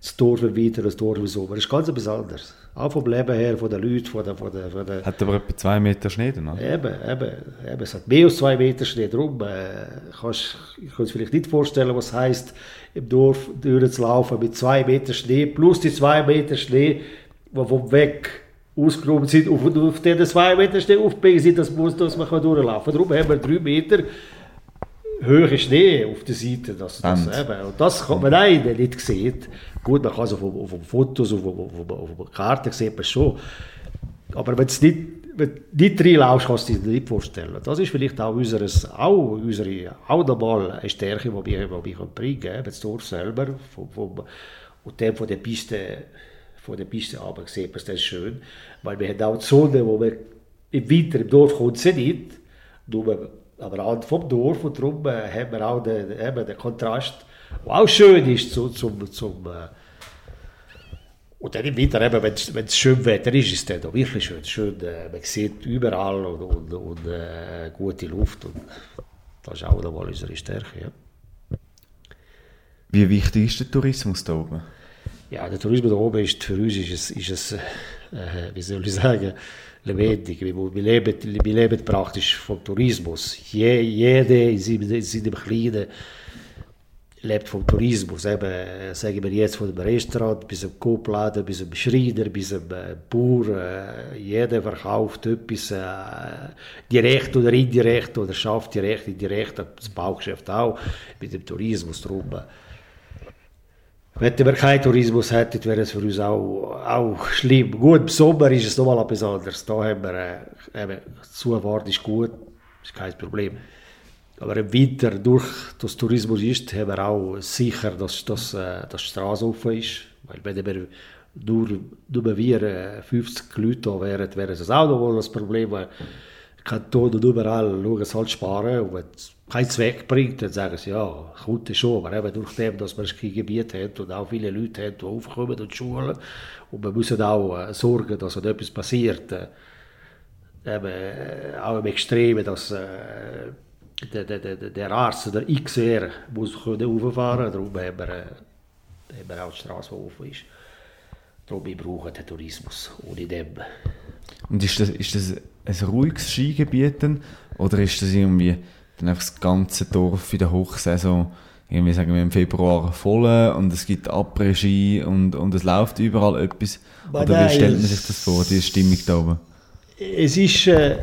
das Dorf weiter, das Dorf so. Aber es ist ganz etwas anderes. Auch vom Leben her, von den Leuten, von der... Von der, von der Hat aber etwa zwei Meter Schnee dann, oder? Eben, eben, eben. Es hat mehr als zwei Meter Schnee. Darum äh, kannst, ich kann es vielleicht nicht vorstellen, was heisst, im Dorf durchzulaufen mit zwei Meter Schnee, plus die zwei Meter Schnee, die vom Weg ausgeräumt sind und auf diesen zwei Meter Schnee aufgebiegen sind, dass, muss, dass man durchlaufen kann. Darum haben wir drei Meter hohe Schnee auf der Seite. Das, das, eben, und das kann man einen nicht sehen. Gut, man kann es auf, auf, auf Fotos, auf, auf, auf, auf Karten sieht man schon. Aber wenn du nicht, du nicht reinlaufst, kannst du dir nicht vorstellen. Das ist vielleicht auch, unseres, auch unsere nochmal eine Stärke, die wir, die wir bringen können. Das Dorf selber vom, vom, und dann von der Piste von der Piste runter sieht man das schön. Weil wir haben auch die Sonne, wo wir im Winter im Dorf kommt sie nicht. Nur aber Rand vom Dorf und darum äh, haben wir auch den, eben den Kontrast, der auch schön ist zum, zum, zum äh, und dann im Winter, wenn es schön Wetter ist, ist es dann wirklich schön. schön äh, man sieht überall und, und, und äh, gute Luft. Und das ist auch nochmal unsere Stärke. Ja. Wie wichtig ist der Tourismus da oben? Ja, der Tourismus da oben ist für uns, ist es, ist es äh, wie soll ich sagen, lebendig. Wir, wir, leben, wir leben praktisch vom Tourismus. Je, jeder in seinem, in seinem Kleinen lebt vom Tourismus. Eben, sagen wir jetzt von dem Restaurant bis zum Koopladen, bis zum Schreiner, bis zum Bauer. Äh, jeder verkauft etwas äh, direkt oder indirekt oder schafft direkt, indirekt. Das Baugeschäft auch mit dem Tourismus drum. Wenn wir keinen Tourismus hätten, wäre es für uns auch, auch schlimm. Gut, im Sommer ist es nochmal etwas anderes. Da haben wir, eben, Zufahrt ist gut, ist kein Problem. Aber im Winter, durch das Tourismus ist, haben wir auch sicher, dass, dass, äh, Straße offen ist. Weil wenn wir nur, nur wir 50 äh, Leute wären, wäre es auch noch ein Problem. Weil Kanton und überall schauen sie halt sparen. Und wenn es keinen Zweck bringt, dann sagen sie, ja, kommt schon. Aber eben durch dem, dass man ein Gebiet hat und auch viele Leute hat, die aufkommen und schulen. Und wir müssen auch äh, sorgen, dass wenn etwas passiert, äh, eben, auch im Extremen, dass äh, der, der, der, der Arzt, der XR, muss rauffahren können. Darum haben wir, äh, haben wir auch die Straße, die offen ist. Darum wir brauchen den Tourismus. Ohne dem. Und ist das, ist das ein ruhiges Skigebiet dann? Oder ist das irgendwie dann einfach das ganze Dorf in der Hochsaison, irgendwie sagen wir im Februar voll und es gibt Après-Ski und, und es läuft überall etwas? Aber Oder wie stellt man sich das vor, diese Stimmung da oben? Es ist, äh,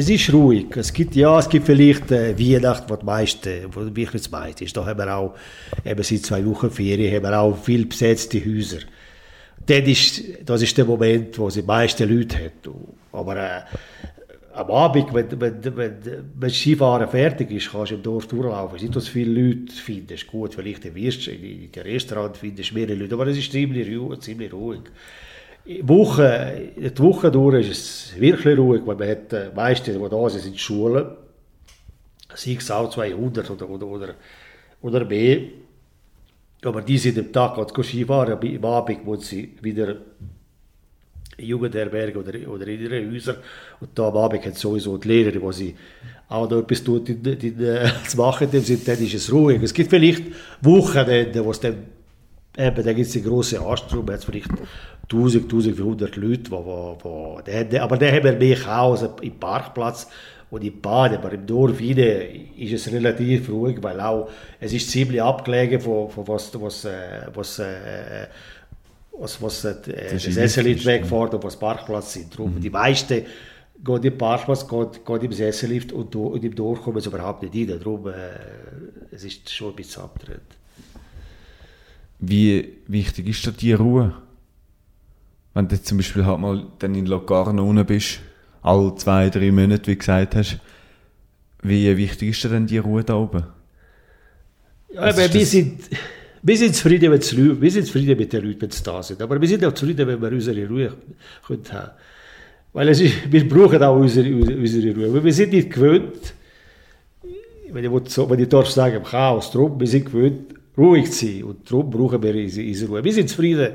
es ist ruhig. Es gibt, ja, es gibt vielleicht äh, Weihnachten, wo die meiste, wo wirklich das meiste ist. Da haben wir auch, eben seit zwei Wochen Ferien, haben wir auch viel besetzte Häuser. Das ist, das ist der Moment, wo sie die meisten Leute hat. Aber äh, am Abend, wenn, wenn, wenn, wenn Skifahren fertig ist, kannst du im Dorf durchlaufen. Es dass du viele Leute findest. Gut, vielleicht in den Restaurant findest du mehrere Leute, aber es ist ziemlich. Ziemlich ruhig. Die Woche, die Woche durch ist es wirklich ruhig, weil man hat, äh, meiste, die da sind, sind Schulen, sei es auch 200 oder, oder, oder, oder mehr. Aber die sind am Tag gerade Skifahren, aber am Abend muss sie wieder Jugendherberge oder, oder in ihren Häusern. Und da am Abend hat sowieso die Lehrer, die sie auch noch etwas tut, in, in, äh, zu machen, dann ist es ruhig. Es gibt vielleicht Wochenende, wo es dann Eben, da gibt es die grosse Anstrom, jetzt vielleicht 1000, 1500 Leute, wo, wo, der, der, aber da haben wir mehr Chaos im Parkplatz und im Bad, aber im Dorf rein ist es relativ ruhig, weil auch, es ist ziemlich abgelegen von, von was, was, äh, was, äh, was, was äh, das Sessellift richtig, wegfährt und was Parkplatz sind. Darum, die meisten gehen im Parkplatz, gehen, gehen im Sessellift und, und im Dorf kommen sie überhaupt nicht rein. Darum, äh, es ist schon ein bisschen abgedreht. Wie wichtig ist da die Ruhe? Wenn du zum Beispiel halt mal dann in Locarno unten bist, alle zwei, drei Monate, wie gesagt hast, wie wichtig ist dir denn die Ruhe da oben? Ja, Was aber wir sind, wir sind zufrieden, wenn Leute, wir sind zufrieden mit den Leuten, wenn sie da sind. Aber wir sind auch zufrieden, wenn wir unsere Ruhe können haben. Weil es ist, wir brauchen auch unsere, unsere, Ruhe. Weil wir sind nicht gewöhnt, wenn ich, so, wenn ich darf sagen, im Chaos, darum, wir sind gewöhnt, ruhig zu sein. Und darum brauchen wir unsere, Ruhe. Wir sind zufrieden,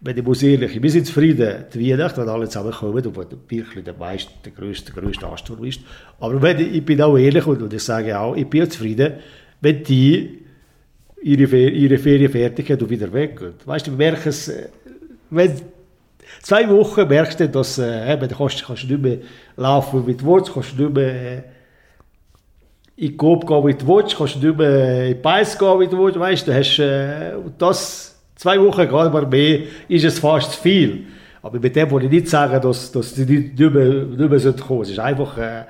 wenn ich muss ehrlich sein, wir sind zufrieden, die Weihnacht, wenn alle zusammenkommen und wirklich der meiste, der grösste, der grösste Ansturm ist. Aber wenn, ich bin auch ehrlich und, ich sage auch, ich bin zufrieden, wenn die ihre, Fer ihre Ferien fertig haben und wieder weggehen. Weißt du, wir merken es, äh, wenn zwei Wochen merkst du, dass äh, da kannst, kannst du nicht mehr laufen mit Wurz, kannst du nicht mehr äh, in Coop gehen mit Wurz, kannst du nicht mehr in die Beiß gehen mit Wurz, weißt du, hast, äh, das zwei Wochen gerade mal mehr, ist es fast viel. Aber mit dem will ich nicht sagen, dass, dass die nicht, nicht mehr sollten kommen. Es ist einfach, äh,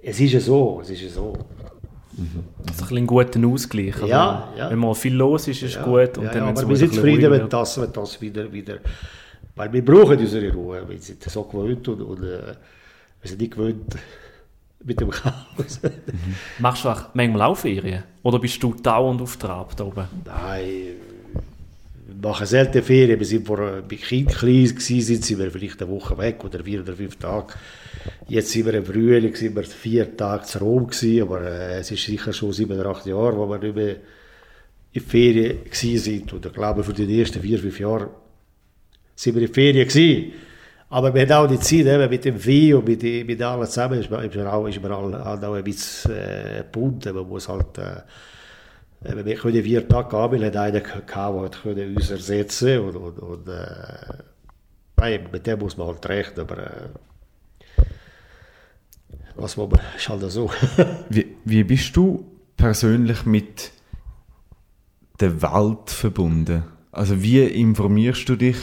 es ist ja so, es ist ja so. Also ein bisschen einen guten Ausgleich. Also, Ja, ja. Wenn mal viel los ist, ist es gut. Und ja, dann, ja, aber wir sind ein zufrieden, wenn das, wenn das wieder, wieder, weil wir brauchen unsere Ruhe, wir sind so gewöhnt und, und äh, wir sind nicht gewöhnt mit dem Chaos. Machst du auch manchmal auch Ferien? Oder bist du dauernd auf Trab da oben? Nein, wir machen selten Ferien, wir sind vor, äh, bei Kind klein gewesen, sind sind wir vielleicht eine Woche weg oder vier oder fünf Tage. Jetzt sind wir im Frühling, sind wir vier Tage zu Rom gewesen, aber äh, es ist sicher schon sieben oder acht Jahre, wo wir nicht mehr in Ferien gewesen sind. Und ich glaube, für die ersten vier, fünf Jahre sind wir in Ferien gewesen. Aber wir haben auch die Zeit, eben, mit dem Vieh und mit, mit allen zusammen, ist man, ist man auch, ist man all- halt auch ein bisschen äh, bunt. Man muss halt, äh, wir können vier Tage gehen, wir hatten einen gehabt, der uns ersetzen und, und, und äh, mit dem muss man halt rechnen, aber äh, was man, ist halt so. Wie, wie bist du persönlich mit der Welt verbunden? Also wie informierst du dich,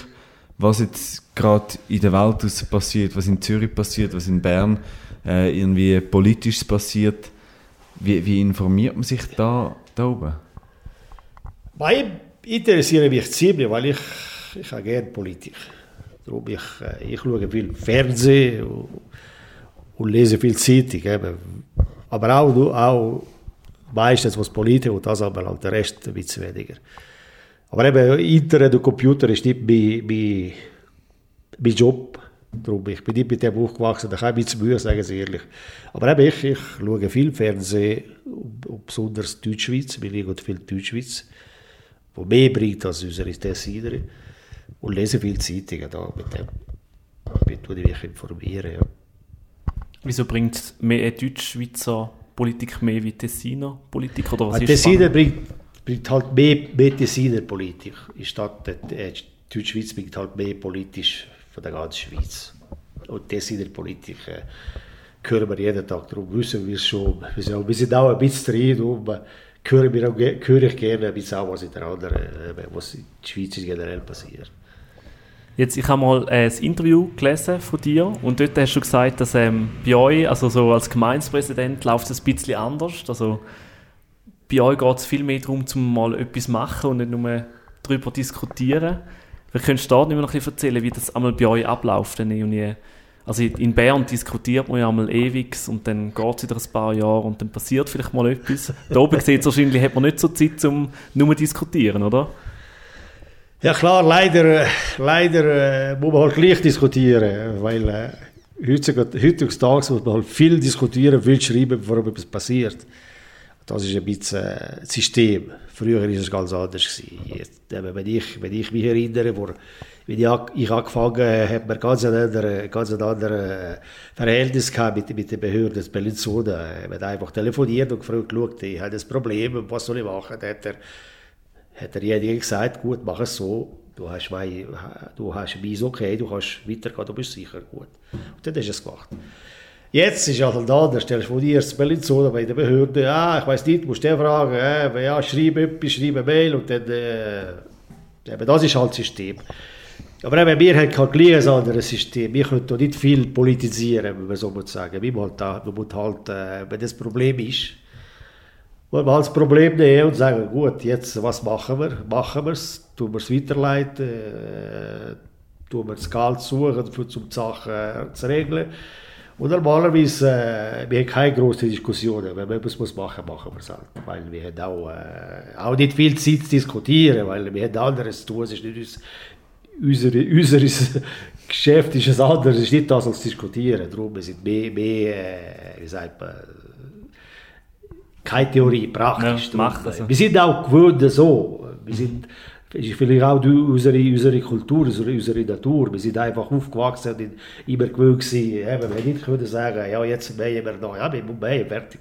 was jetzt gerade in der Welt passiert, was in Zürich passiert, was in Bern äh, irgendwie politisch passiert? Wie, wie informiert man sich da, da oben? Ich interessiere mich ziemlich, weil ich, ich habe gerne Politik. Darum ich, äh, ich schaue viel Fernsehen und, und lese viel Zeitung. Eben. Aber auch, auch meistens was Politik und das aber der Rest ein bisschen weniger. Aber eben Internet und Computer ist nicht mein, mein, mein Job. Darum, ich bin nicht mit dem aufgewachsen, da habe ich bisschen Mühe, sagen Sie ehrlich. Aber eben ich, ich schaue viel Fernsehen, und besonders Deutschschweiz, weil ich viel Deutschschweiz, wo mehr bringt als unsere Tessiner. Und lese viele Zeitungen da, mit dem mit dem ich mich informieren. Ja. Wieso bringt mehr Deutschschweizer Politik mehr wie Tessiner Politik? Oder was ist Tessiner bringt, bringt halt mehr, mehr Tessiner Politik. In Stadt, äh, die Deutschschweiz bringt halt mehr politisch von der ganzen Schweiz. Und Tessiner Politik äh, hören wir jeden Tag, darum wissen wir schon. Wir sind, auch, wir sind auch ein bisschen drin, darum äh, hören wir auch, höre ich gerne ein bisschen auch, was in der anderen, äh, was in der Schweiz generell passiert. Jetzt, ich habe mal äh, ein Interview gelesen von dir und dort hast du gesagt, dass ähm, bei euch, also so als Gemeindepräsident, läuft es ein bisschen anders. Also bei euch geht es viel mehr darum, zum mal etwas machen und nicht nur darüber diskutieren. Vielleicht könntest du da nicht noch ein erzählen, wie das einmal bei euch abläuft. Also in- in Bern diskutiert man ja einmal ewig und dann geht es wieder ein paar Jahre und dann passiert vielleicht mal etwas. Da oben sieht es wahrscheinlich, hat man nicht so Zeit, um nur zu diskutieren, oder? Ja klar, leider, äh, leider äh, muss man halt gleich diskutieren, weil äh, heutzutage, heutzutage muss man halt viel diskutieren, viel schreiben, bevor etwas passiert. Das ist ein bisschen äh, das System. Früher war es ganz anders. Jetzt, wenn, ich, wenn ich mich erinnere, wo, wenn ich, ich angefangen habe, hat man ganz ein anderes ganz ein anderes, äh, Verhältnis gehabt mit, mit den Behörden des Bellinzona. Man hat einfach telefoniert und gefragt, ich habe das Problem, was soll ich machen? Dann hat er, hat derjenige gesagt, gut, mach es so, du hast, mein, du hast mein okay, du kannst weitergehen, du bist sicher gut. Und dann hast du es gemacht. Jetzt ist halt anders, telefonierst du Bellinzona bei der Behörde, ah, ich weiß nicht, musst du fragen, äh, ja, schreib etwas, schreib eine Mail und dann, äh, eben, das ist halt das System. Aber eben, wir haben gleich ein anderes System. Wir können da nicht viel politisieren, wenn man so muss sagen. Wir müssen halt, da- wir müssen halt äh, wenn das Problem ist, wollen wir halt das Problem nehmen und sagen, gut, jetzt, was machen wir? Machen wir es? Tun wir es weiterleiten? Äh, tun wir das Geld suchen, um die Sachen äh, zu regeln? Und normalerweise, äh, wir haben keine grossen Diskussionen. Wenn man etwas muss machen muss, machen wir es halt. Weil wir haben auch, äh, auch nicht viel Zeit zu diskutieren, weil wir haben anderes zu tun. Es ist nicht uns, unsere, unser Geschäft ist ein anderes, es ist nicht das als diskutieren. Darum wir sind mehr, mehr äh, wie sagt man, keine Theorie, praktisch. Ja, Darum, machen äh, so. Wir sind auch gewöhnt so. Wir sind, ist vielleicht auch die- unsere, unsere Kultur, unsere, unsere Natur. Wir sind einfach aufgewachsen und immer gewöhnt wenn wir nicht können sagen, ja, jetzt mähen wir noch, ja, wir mähen, fertig.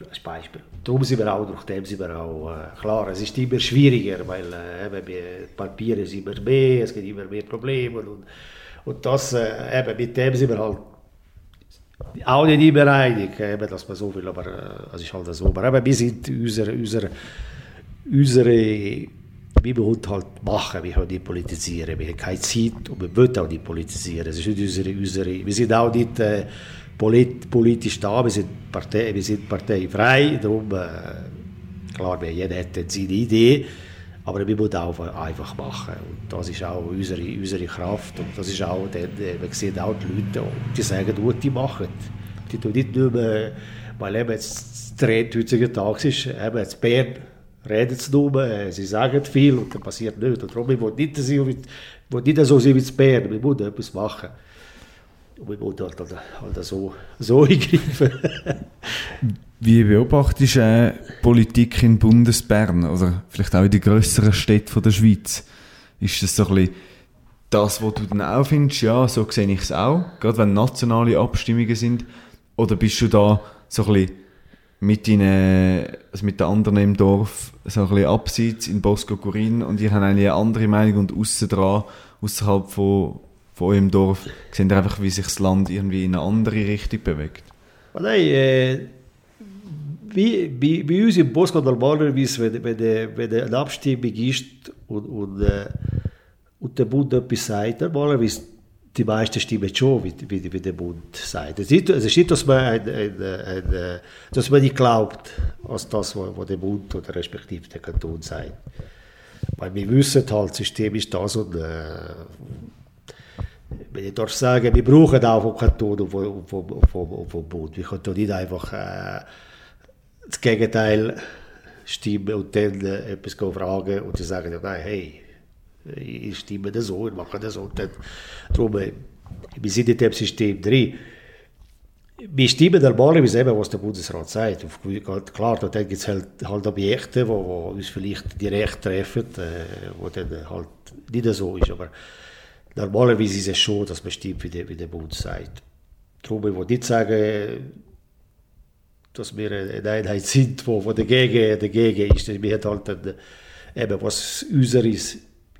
Ein Beispiel. Darum sind wir auch, durch dem sind wir auch, äh, klar, es ist immer schwieriger, weil äh, Papiere sind immer mehr, es gibt immer mehr Probleme und, und das, äh, eben, mit dem sind wir halt auch nicht immer einig, eben, dass man so viel, aber äh, es ist halt so. Aber eben, wir sind unsere, unsere, unsere wir wollen halt machen, wir können nicht politisieren, wir haben keine Zeit und wir wollen auch nicht politisieren. Es ist nicht unsere, unsere, wir sind auch nicht äh, polit, politisch da, wir sind, Partei, wir sind parteifrei, darum, äh, klar, jeder hat seine Idee, aber wir müssen auch einfach machen. Und das ist auch unsere, unsere Kraft. Und das ist auch, dann, äh, man sieht auch die Leute, die sagen, gut, die machen. Die tun nicht nur, mehr, weil eben jetzt das Trend heutzutage ist, eben jetzt Bern reden sie nur, äh, sie sagen viel und dann passiert nichts. Und darum, wir wollen nicht, so wie- wollen nicht so sein wie in Bern, wir müssen etwas machen. Und wir müssen halt, halt, so, so eingreifen. Wie beobachtest du äh, Politik in Bundesbern oder vielleicht auch in den grösseren Städten der Schweiz? Ist das so ein bisschen das, was du dann auch findest? Ja, so sehe ich es auch, gerade wenn nationale Abstimmungen sind. Oder bist du da so ein bisschen mit, deinen, also mit den anderen im Dorf so ein bisschen abseits in Bosco Corin und ihr habt eigentlich eine andere Meinung und aussen außerhalb von, von eurem Dorf, seht ihr einfach, wie sich das Land irgendwie in eine andere Richtung bewegt? Aber nein, äh, wie, bei, bei uns im Bosco normalerweise, wenn, wenn, wenn eine Abstimmung ist und, und, äh, und der Bund etwas sagt, normalerweise die meisten stimmen schon, wie, wie, wie der Bund sagt. Es ist es ist nicht dass, man ein, ein, ein, äh, dass man nicht glaubt, als das, was, der Bund oder respektive der Kanton sagt. Weil wir wissen halt, das System ist das und äh, wenn ich darf sagen, wir brauchen auch vom Kanton und vom, vom, vom, vom Bund. Wir können nicht einfach äh, das Gegenteil stimmen und dann äh, etwas fragen und sagen, nein, hey, ich stimme das so, ich mache das. Und darum, äh, wir sind in dem System drin. Wir stimmen normalerweise eben, was der Bundesrat sagt. Klar, da gibt es halt, halt Objekte, wo uns vielleicht direkt treffen, äh, wo dann halt nicht so ist. Aber normalerweise ist es schon, dass man stimmt, wie der, wie der Bund sagt. Darum will ich nicht sagen, dass wir eine Einheit sind, wo dagegen, dagegen ist. Wir haben halt ein, eben, was unseres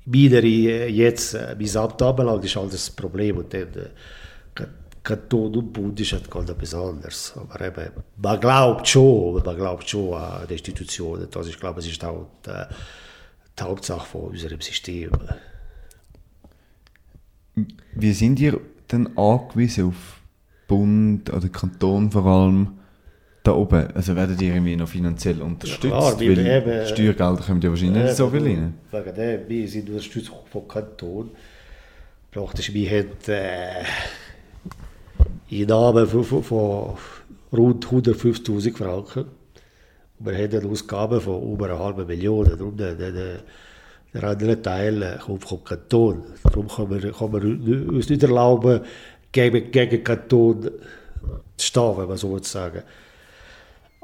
Minere jetzt äh, bis Amt anbelangt, ist halt das Problem. Und dann, äh, Bund ist halt ganz etwas anderes. Aber eben, man glaubt schon, man glaubt schon an die Institutionen. Das ist, glaube ich, ist auch die, die Hauptsache von unserem System. Wie sind ihr denn angewiesen auf Bund oder Kanton vor allem da oben? Also werdet ihr irgendwie noch finanziell unterstützt? Ja, klar, weil eben, Steuergelder kommen ja wahrscheinlich nicht so viel rein. Wegen dem, wir sind unterstützt vom Kanton. Praktisch, wir haben äh, Einnahmen von, von, von rund 150'000 Franken. Wir haben Ausgaben von über einer halben Million. Darum der, der, der andere Teil kommt vom Kanton. Darum können wir, können wir uns nicht erlauben, gegen, gegen den Kanton zu stehen, wenn man so sagen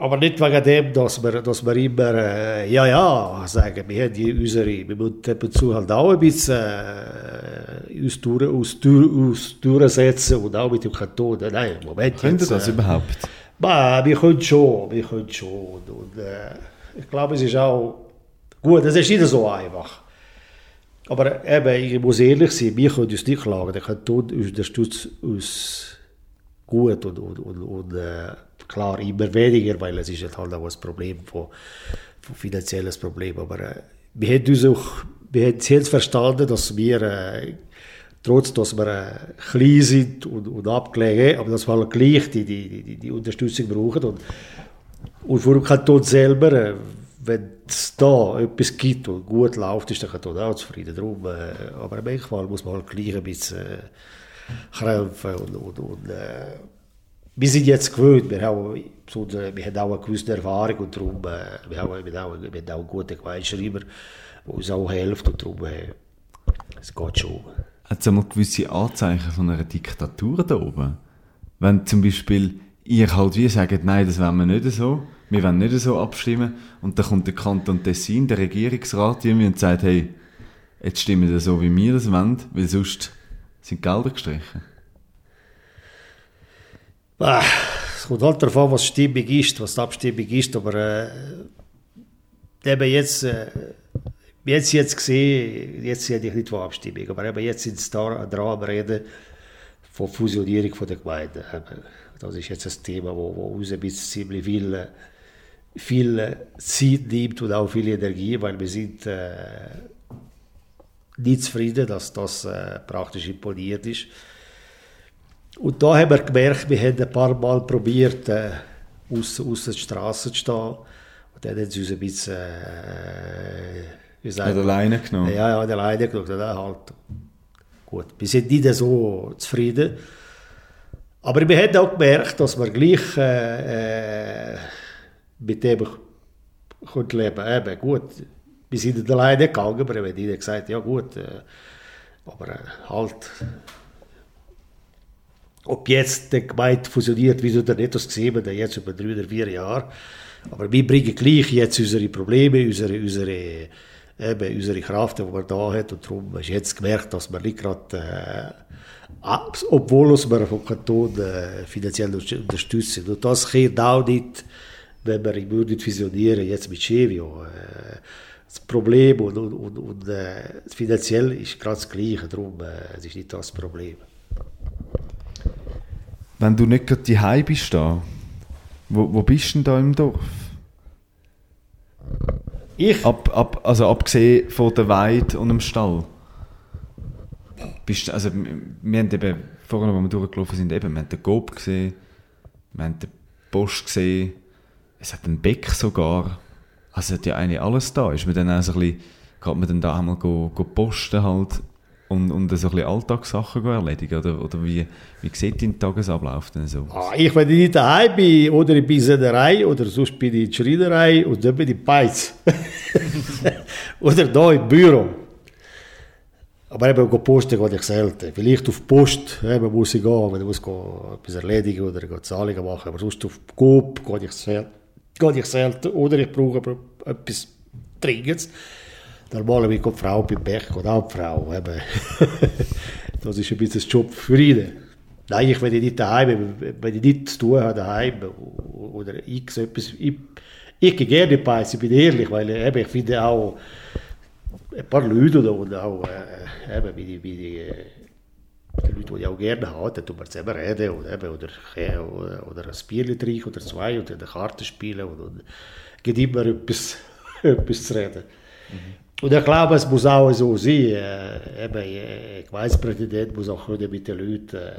aber nicht wegen dem, dass wir, dass wir immer äh, ja, ja sagen. Wir haben die unsere, wir müssen ab und zu halt auch ein bisschen äh, uns, durch, uns, durch, uns durchsetzen und auch mit dem Kanton. Nein, Moment. Könnt ihr das äh, überhaupt? Bah, wir können schon, wir können schon. Und, und äh, ich glaube, es ist auch gut, es ist nicht so einfach. Aber eben, ich muss ehrlich sein, wir können uns nicht klagen. Der Kanton unterstützt uns gut und, und, und, und äh, klar immer weniger, weil es ist halt auch ein Problem von, von finanzielles Problem. Aber äh, wir haben uns auch, wir haben jetzt verstanden, dass wir äh, trotz dass wir äh, klein sind und, und abgelegen, aber dass wir halt gleich die, die, die, die Unterstützung brauchen. Und, und für den Kanton selber, äh, wenn es da etwas gibt und gut läuft, ist der Kanton auch zufrieden. Darum, äh, aber manchmal muss man halt gleich ein bisschen äh, kämpfen und, und, und äh, wir sind jetzt gewöhnt, wir haben, wir haben auch eine gewisse Erfahrung und darum, äh, wir, haben, wir, haben, wir haben auch einen guten Gemeinschreiber, der uns auch hilft und darum, äh, es geht schon. Hat es einmal gewisse Anzeichen von einer Diktatur da oben? Wenn zum Beispiel ihr halt wie sagt, nein, das wollen wir nicht so, wir wollen nicht so abstimmen und dann kommt der Kanton Tessin, der Regierungsrat, und sagt, hey, jetzt stimmen wir so, wie wir das wollen, weil sonst sind Gelder gestrichen. Ah, es kommt halt an, was stimmig ist, was die Abstimmung ist, aber äh, eben jetzt, äh, jetzt, jetzt gesehen, jetzt hätte ich nicht von Abstimmung, aber eben jetzt sind da dran am Reden von Fusionierung der Gemeinden. Das ist jetzt ein Thema, wo, wo uns ein bisschen ziemlich viel, viel Zeit nimmt und auch viel Energie, weil wir sind äh, nicht zufrieden, dass das äh, praktisch imponiert ist. Und da haben wir gemerkt, wir haben ein paar Mal probiert, äh, aus, aus der Straße zu stehen. Und dann haben sie uns ein bisschen, äh, wie sagen, ja, alleine genommen. Ja, ja, alleine genommen. Dann halt, gut, wir sind nicht so zufrieden. Aber wir haben auch gemerkt, dass wir gleich äh, äh mit dem leben können. Eben, gut, wir sind alleine gegangen, aber wir haben gesagt, ja gut, äh, aber äh, halt ob jetzt die Gemeinde fusioniert, wie oder nicht, das sehen wir jetzt über drei oder vier Jahre. Aber wir bringen gleich jetzt unsere Probleme, unsere, unsere, eben, unsere Kraft, die wir da haben. Und darum hast du jetzt gemerkt, dass wir nicht gerade, äh, obwohl wir vom Kanton äh, finanziell unterstützen. Und das geht auch nicht, wenn wir würden fusionieren, jetzt mit Chevio. Äh, das Problem und, und, und, und äh, finanziell ist ganz gleich. Darum äh, es ist nicht das Problem. Wenn du nicht gerade die bist da, wo, wo bist du denn da im Dorf? Ich? Ab, ab, also abgesehen von der Weide und dem Stall. Bist, also, wir haben eben, vorhin, als wir durchgelaufen sind, eben, wir haben den Gob gesehen, wir haben den Bosch gesehen, es hat einen Beck sogar. Also es hat ja eigentlich alles da. Ist man dann auch so ein bisschen, geht man dann da einmal go, go posten halt und, und so ein bisschen Alltagssachen erledigen? Oder, oder wie, wie sieht dein Tagesablauf denn so Ah, ich, wenn ich daheim bin, oder in der Sennerei, oder sonst bin ich in Schreinerei, und dann bin ich Beiz. oder da im Büro. Aber eben, go posten gehe ich selten. Vielleicht auf Post eben, muss ich gehen, wenn ich muss etwas erledigen oder Zahlungen machen. Aber sonst auf Coop gehe ich, sel gehe ich selten. Oder ich brauche etwas Dringendes. Normalerweise kommt die Frau beim Bech, geht auch die Frau. Eben. das ist ein bisschen ein Job für ihn. Nein, ich, wenn ich nicht daheim wenn ich nichts zu tun habe daheim oder ich etwas, ich, ich gehe gerne bei, ich bin ehrlich, weil eben, ich finde auch, ein paar Leute oder, oder auch äh, eben, wie die, wie die, äh, die Leute, die ich auch gerne habe, dann tun wir zusammen reden oder, eben, oder, oder, oder ein Bier trinken oder zwei oder eine Karte spielen und, und gibt immer etwas, etwas zu reden. Mhm. Und ich glaube, es muss auch so sein. Äh, eben, ein Gemeindepräsident muss auch mit den Leuten, äh,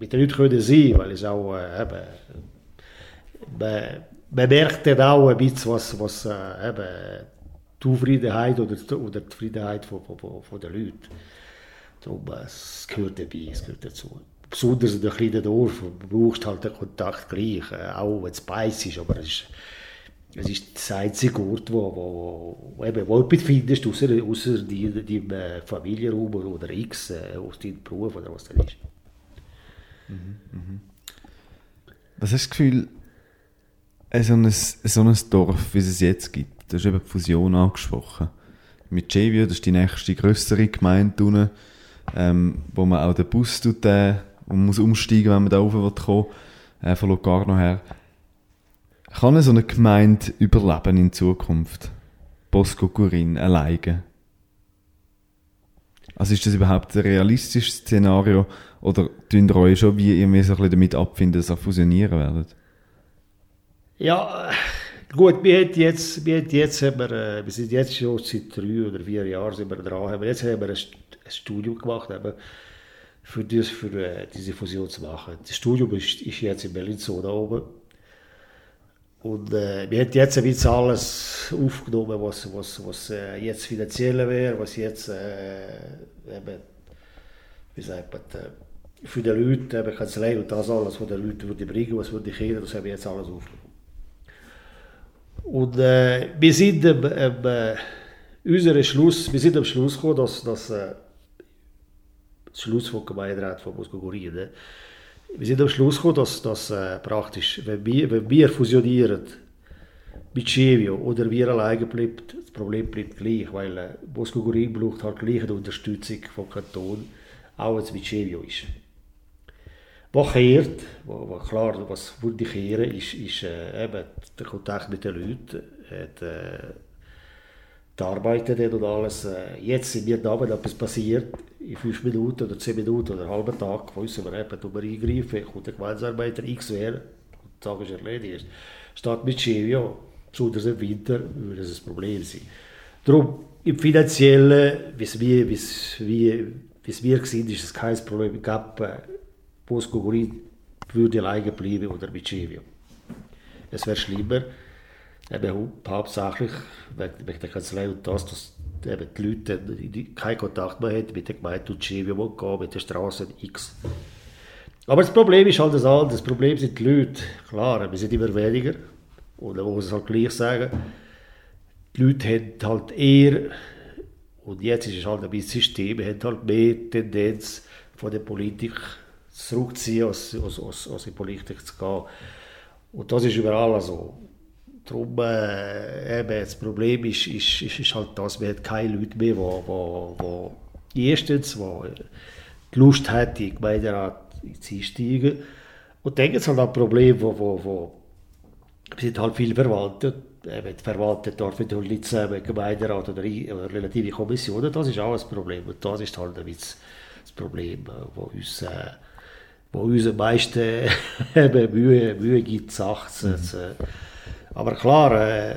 mit den Leuten können sein, weil es auch äh, eben, man, man merkt dann auch ein bisschen, was, was äh, eben, die Zufriedenheit oder, oder die Zufriedenheit von, von, von den Leuten. Darum, es gehört dabei, es gehört dazu. Besonders in einem kleinen Dorf brauchst du halt den Kontakt gleich, äh, auch wenn es beiß ist, aber es ist, es ist das einzige Ort, wo, wo, wo, eben, wo etwas findest, außer, außer deinem die, äh, Familienraum oder, X, äh, aus deinem Beruf oder was das ist. Mhm, mhm. Was hast du das Gefühl, so ein, so ein Dorf, wie es jetzt gibt, Du hast eben die Fusion angesprochen. Mit Javio, das ist die nächste größere Gemeinde unten, ähm, wo man auch den Bus tut, äh, und muss umsteigen, wenn man da rauf will kommen, äh, von Locarno her. Kann so eine Gemeinde überleben in Zukunft? Bosco Gurin alleine? Also ist das überhaupt ein realistisches Szenario oder tun ihr euch schon wie irgendwie so damit abfinden, dass ihr fusionieren werdet? Ja, Gut, wir, jetzt, wir, jetzt haben wir, äh, wir sind jetzt schon seit drei oder vier Jahren sind wir dran. Haben jetzt haben wir ein, ein Studium gemacht, eben, für, das, für äh, diese Fusion zu machen. Das Studium ist, ist jetzt in Bellinzona oben. Und äh, wir haben jetzt bisschen alles aufgenommen, was, was, was äh, jetzt finanziell wäre, was jetzt äh, eben, wie sagt man, äh, für die Leute, eben Kanzlei und das alles, was die Leute würde bringen, was würde ich kennen, das haben wir jetzt alles aufgenommen. Und äh, wir sind am, am äh, Schluss, wir sind am Schluss gekommen, dass, dass äh, Schluss vom Gemeinderat von Moskogorien, ne? Wir sind am Schluss gekommen, dass, dass äh, praktisch, wenn wir, wenn wir fusionieren mit Chevio oder wir alleine bleibt, das Problem bleibt gleich, weil äh, Moskogorien braucht halt gleich die Unterstützung vom Kanton, auch wenn es mit Chevio ist. Was kehrt, was klar, was würde kehren, ist, ist äh, eben der Kontakt mit den Leuten, hat, äh, dort und alles. Äh, jetzt sind wir da, wenn etwas passiert, in fünf Minuten oder zehn Minuten oder einen halben Tag, wissen wir eben, wo wir eingreifen, kommt der Gemeinsarbeiter X wer, und der Tag ist erledigt. Statt mit Chevio, besonders im Winter, würde es ein Problem sein. Darum, im Finanziellen, wie es wir, wie, wie, wir sind, ist es kein Problem. Es gab, äh, Bosco-Gurin würde alleine bleiben oder mit Chivio. Es wäre schlimmer, eben hauptsächlich wegen der Kanzlei und das, dass eben die Leute keinen Kontakt mehr haben mit der Gemeinde und Chivio gehen, mit der Straße X. Aber das Problem ist halt das andere. Das Problem sind die Leute. Klar, wir sind immer weniger. Und man muss es halt gleich sagen. Die Leute haben halt eher, und jetzt ist es halt ein bisschen System, haben halt mehr Tendenz von der Politik zurückziehen, als, als, als, als in die Politik zu gehen. Und das ist überall so. Darum, äh, eben, das Problem ist, ist, ist, ist halt das, wir haben keine Leute mehr, die, die, die erstens die, die Lust in die Gemeinderat einzusteigen. Und dann gibt es halt auch Probleme, wo, wo, wo wir sind halt viele Verwaltet, eben die Verwaltet dort halt nicht zusammen, Gemeinderat oder, oder relative Kommissionen, das ist auch ein Problem. Und das ist halt ein bisschen das Problem, das uns... Äh, wo uns am meisten Mühe, Mühe gibt, Sachen mhm. Aber klar, äh,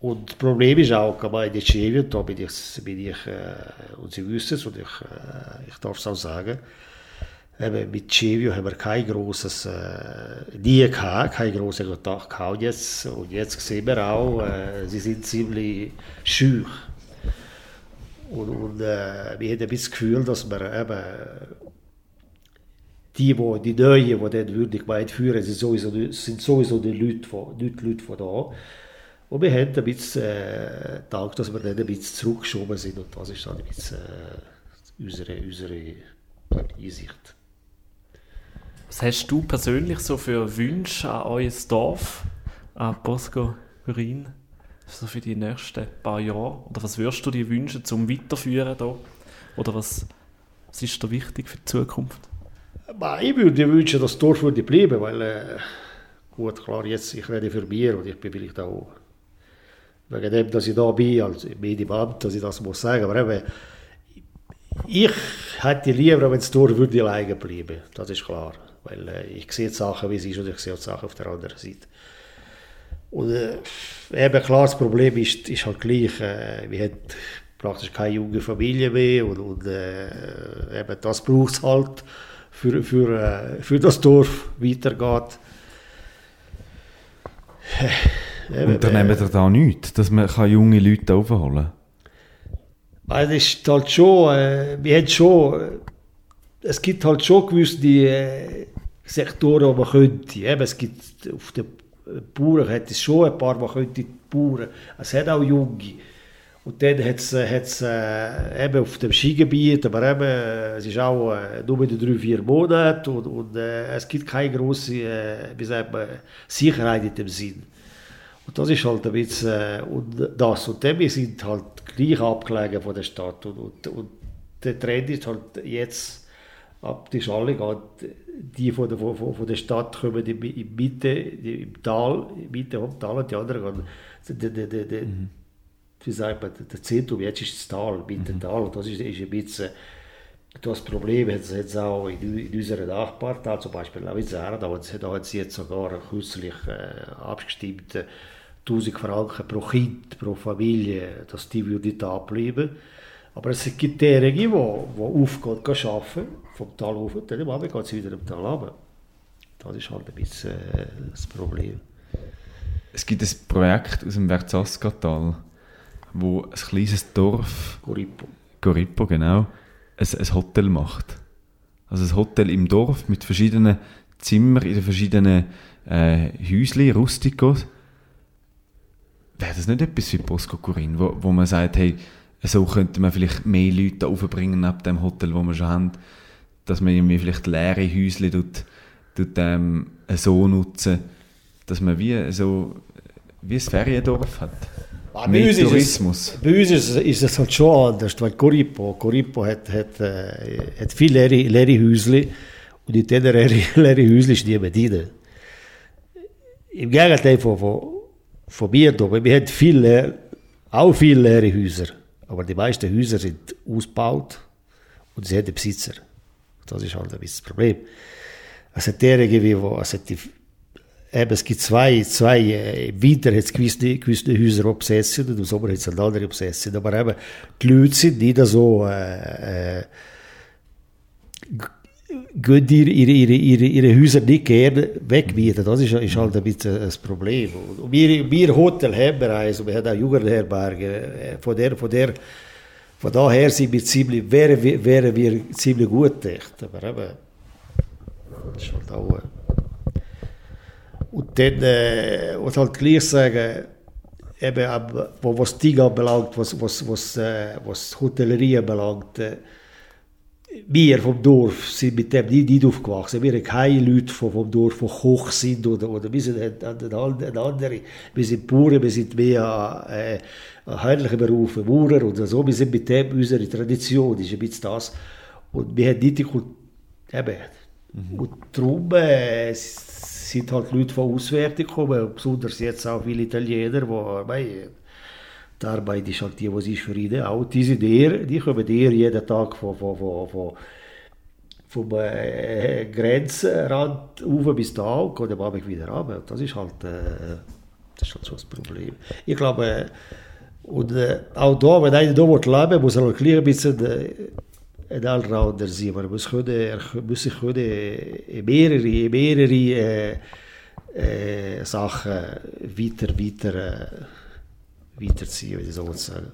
und das Problem ist auch, bei den Chevien, da bin ich, bin ich äh, und Sie wissen es, und ich, äh, ich darf es auch sagen, eben mit Chevio haben wir kein großes, äh, nie gehabt, kein großer Kontakt gehabt. Jetzt, und jetzt sehen wir auch, äh, sie sind ziemlich schüch. Und, und äh, wir haben das Gefühl, dass wir eben die, wo, die Neuen, die dort würdig weit führen, sind sowieso, sind sowieso die Leute von, die Leute von da. Und wir haben ein bisschen äh, gedacht, dass wir dann ein bisschen zurückgeschoben sind und das ist dann ein bisschen, äh, unsere, unsere Einsicht. Was hast du persönlich so für Wünsche an euer Dorf, an Bosco Urin, so für die nächsten paar Jahre? Oder was würdest du dir wünschen zum Weiterführen da? Oder was, was ist dir wichtig für die Zukunft? Ich würde wünschen, dass das Dorf würde bleiben, weil, äh, gut, klar, jetzt, ich rede für mich und ich bin vielleicht auch, wegen dem, dass ich da bin, als Medienbeamter, dass ich das muss sagen, aber eben, ich hätte lieber, wenn das Dorf würde alleine bleiben, das ist klar, weil äh, ich sehe die Sachen, wie sie ist und ich sehe die Sachen auf der anderen Seite. Und äh, eben klar, das Problem ist, ist halt gleich, äh, wir haben praktisch keine junge Familie mehr und, und äh, eben das braucht es halt, für, für, äh, für das Dorf weitergeht. Eben, Unternehmen ihr da nichts, dass man junge Leute aufholen kann? Es ist halt schon, äh, wir haben schon, äh, es gibt halt schon gewisse äh, Sektoren, wo man könnte. Eben, es gibt auf den Bauern hat es schon ein paar, die könnte die Bauern. Es hat auch Junge. Und dann hat es äh, eben auf dem Skigebiet, aber eben, es ist auch äh, nur mit drei, vier Monaten und, und äh, es gibt keine große äh, wie sagt man, Sicherheit in dem Sinn. Und das ist halt ein bisschen äh, und das. Und dann, wir sind halt gleich abgelegen von der Stadt. Und, und, und der Trend ist halt jetzt, ab die Schale geht, die von der, von, von der Stadt kommen in die Mitte, im Tal, in Mitte vom Tal und die anderen gehen. Die, die, die, mhm wie sagt man, der Zentrum, jetzt ist das Tal, Mittental, mhm. das ist, ist ein bisschen das Problem, jetzt hat es auch in, in unserer Nachbartal, zum Beispiel Lavizera, da, da hat sie jetzt sogar kürzlich äh, abgestimmt, 1000 Franken pro Kind, pro Familie, dass die würde da bleiben. Aber es gibt diejenigen, die, die aufgehen, gehen arbeiten, vom Tal rauf, und dann am Abend geht sie wieder im Tal runter. Das ist halt ein bisschen äh, das Problem. Es gibt ein Projekt aus dem Verzaskatal wo ein kleines Dorf, Goripo, Goripo genau, ein, ein Hotel macht. Also ein Hotel im Dorf mit verschiedenen Zimmern in den verschiedenen äh, Häuschen, Rustikos. Wäre das nicht etwas wie Bosco Corin, wo, wo man sagt, hey, so könnte man vielleicht mehr Leute aufbringen ab dem Hotel, wo wir schon haben, dass man irgendwie vielleicht leere Häuschen tut, tut, ähm, so nutzen, dass man wie so wie ein Feriendorf hat. Ah, bei, uns Tourismus. Es, bei uns ist, ist, es halt schon anders, weil Coripo, Coripo hat, hat, äh, hat viele leere, leere Häusle und in diesen leeren leere Häusle ist niemand drin. Im Gegenteil von, von, von mir wir haben viele, auch viele leere Häuser, aber die meisten Häuser sind ausgebaut und sie haben Besitzer. Das ist halt ein bisschen das Problem. Es hat diejenigen, die, es hat die Eben, es gibt zwei, zwei äh, im Winter hat es gewisse, gewisse Häuser Obsession und im Sommer hat es eine andere Obsession. Aber eben, die Leute sind nicht so, äh, äh, gehen ihre, ihre, ihre, ihre Häuser nicht gerne wegmieten. Das ist, ist halt ein bisschen das Problem. Und wir, wir Hotel haben bereits, und wir haben auch Jugendherberge, äh, von der, von der, von daher sind wir ziemlich, wären, wären wir ziemlich gut dicht. Aber eben, das ist halt auch, und dann, äh, was halt gleich sagen, eben, ab, wo, was Ding anbelangt, was, was, was, äh, was Hotellerie anbelangt, äh, wir vom Dorf sind mit dem nicht, nicht aufgewachsen. Wir haben keine Leute vom, vom Dorf, die Koch sind oder, oder wir sind ein, ein andere. Wir sind Bauern, wir sind mehr äh, heimliche Berufe, Bauern und so. Wir sind mit dem unsere Tradition, ist ein bisschen das. Und wir haben nicht die Kultur, eben. Mhm. Und darum äh, sind halt Leute von auswärts gekommen, besonders jetzt auch viele Italiener, die bei die Arbeit halt die, was ist für ihn auch. Diese der, die kommen eher jeden Tag von, von, von, von vom äh, Grenzrand rauf bis da und gehen am Abend wieder runter. Das ist halt, äh, das ist halt so das Problem. Ich glaube, äh, und äh, auch da, wenn einer da leben muss er halt gleich ein bisschen äh, ein Allrounder sein. Maar können, er muss sich können mehrere, mehrere äh, Sachen weiter, weiter, äh, weiterziehen, wie ich so sagen.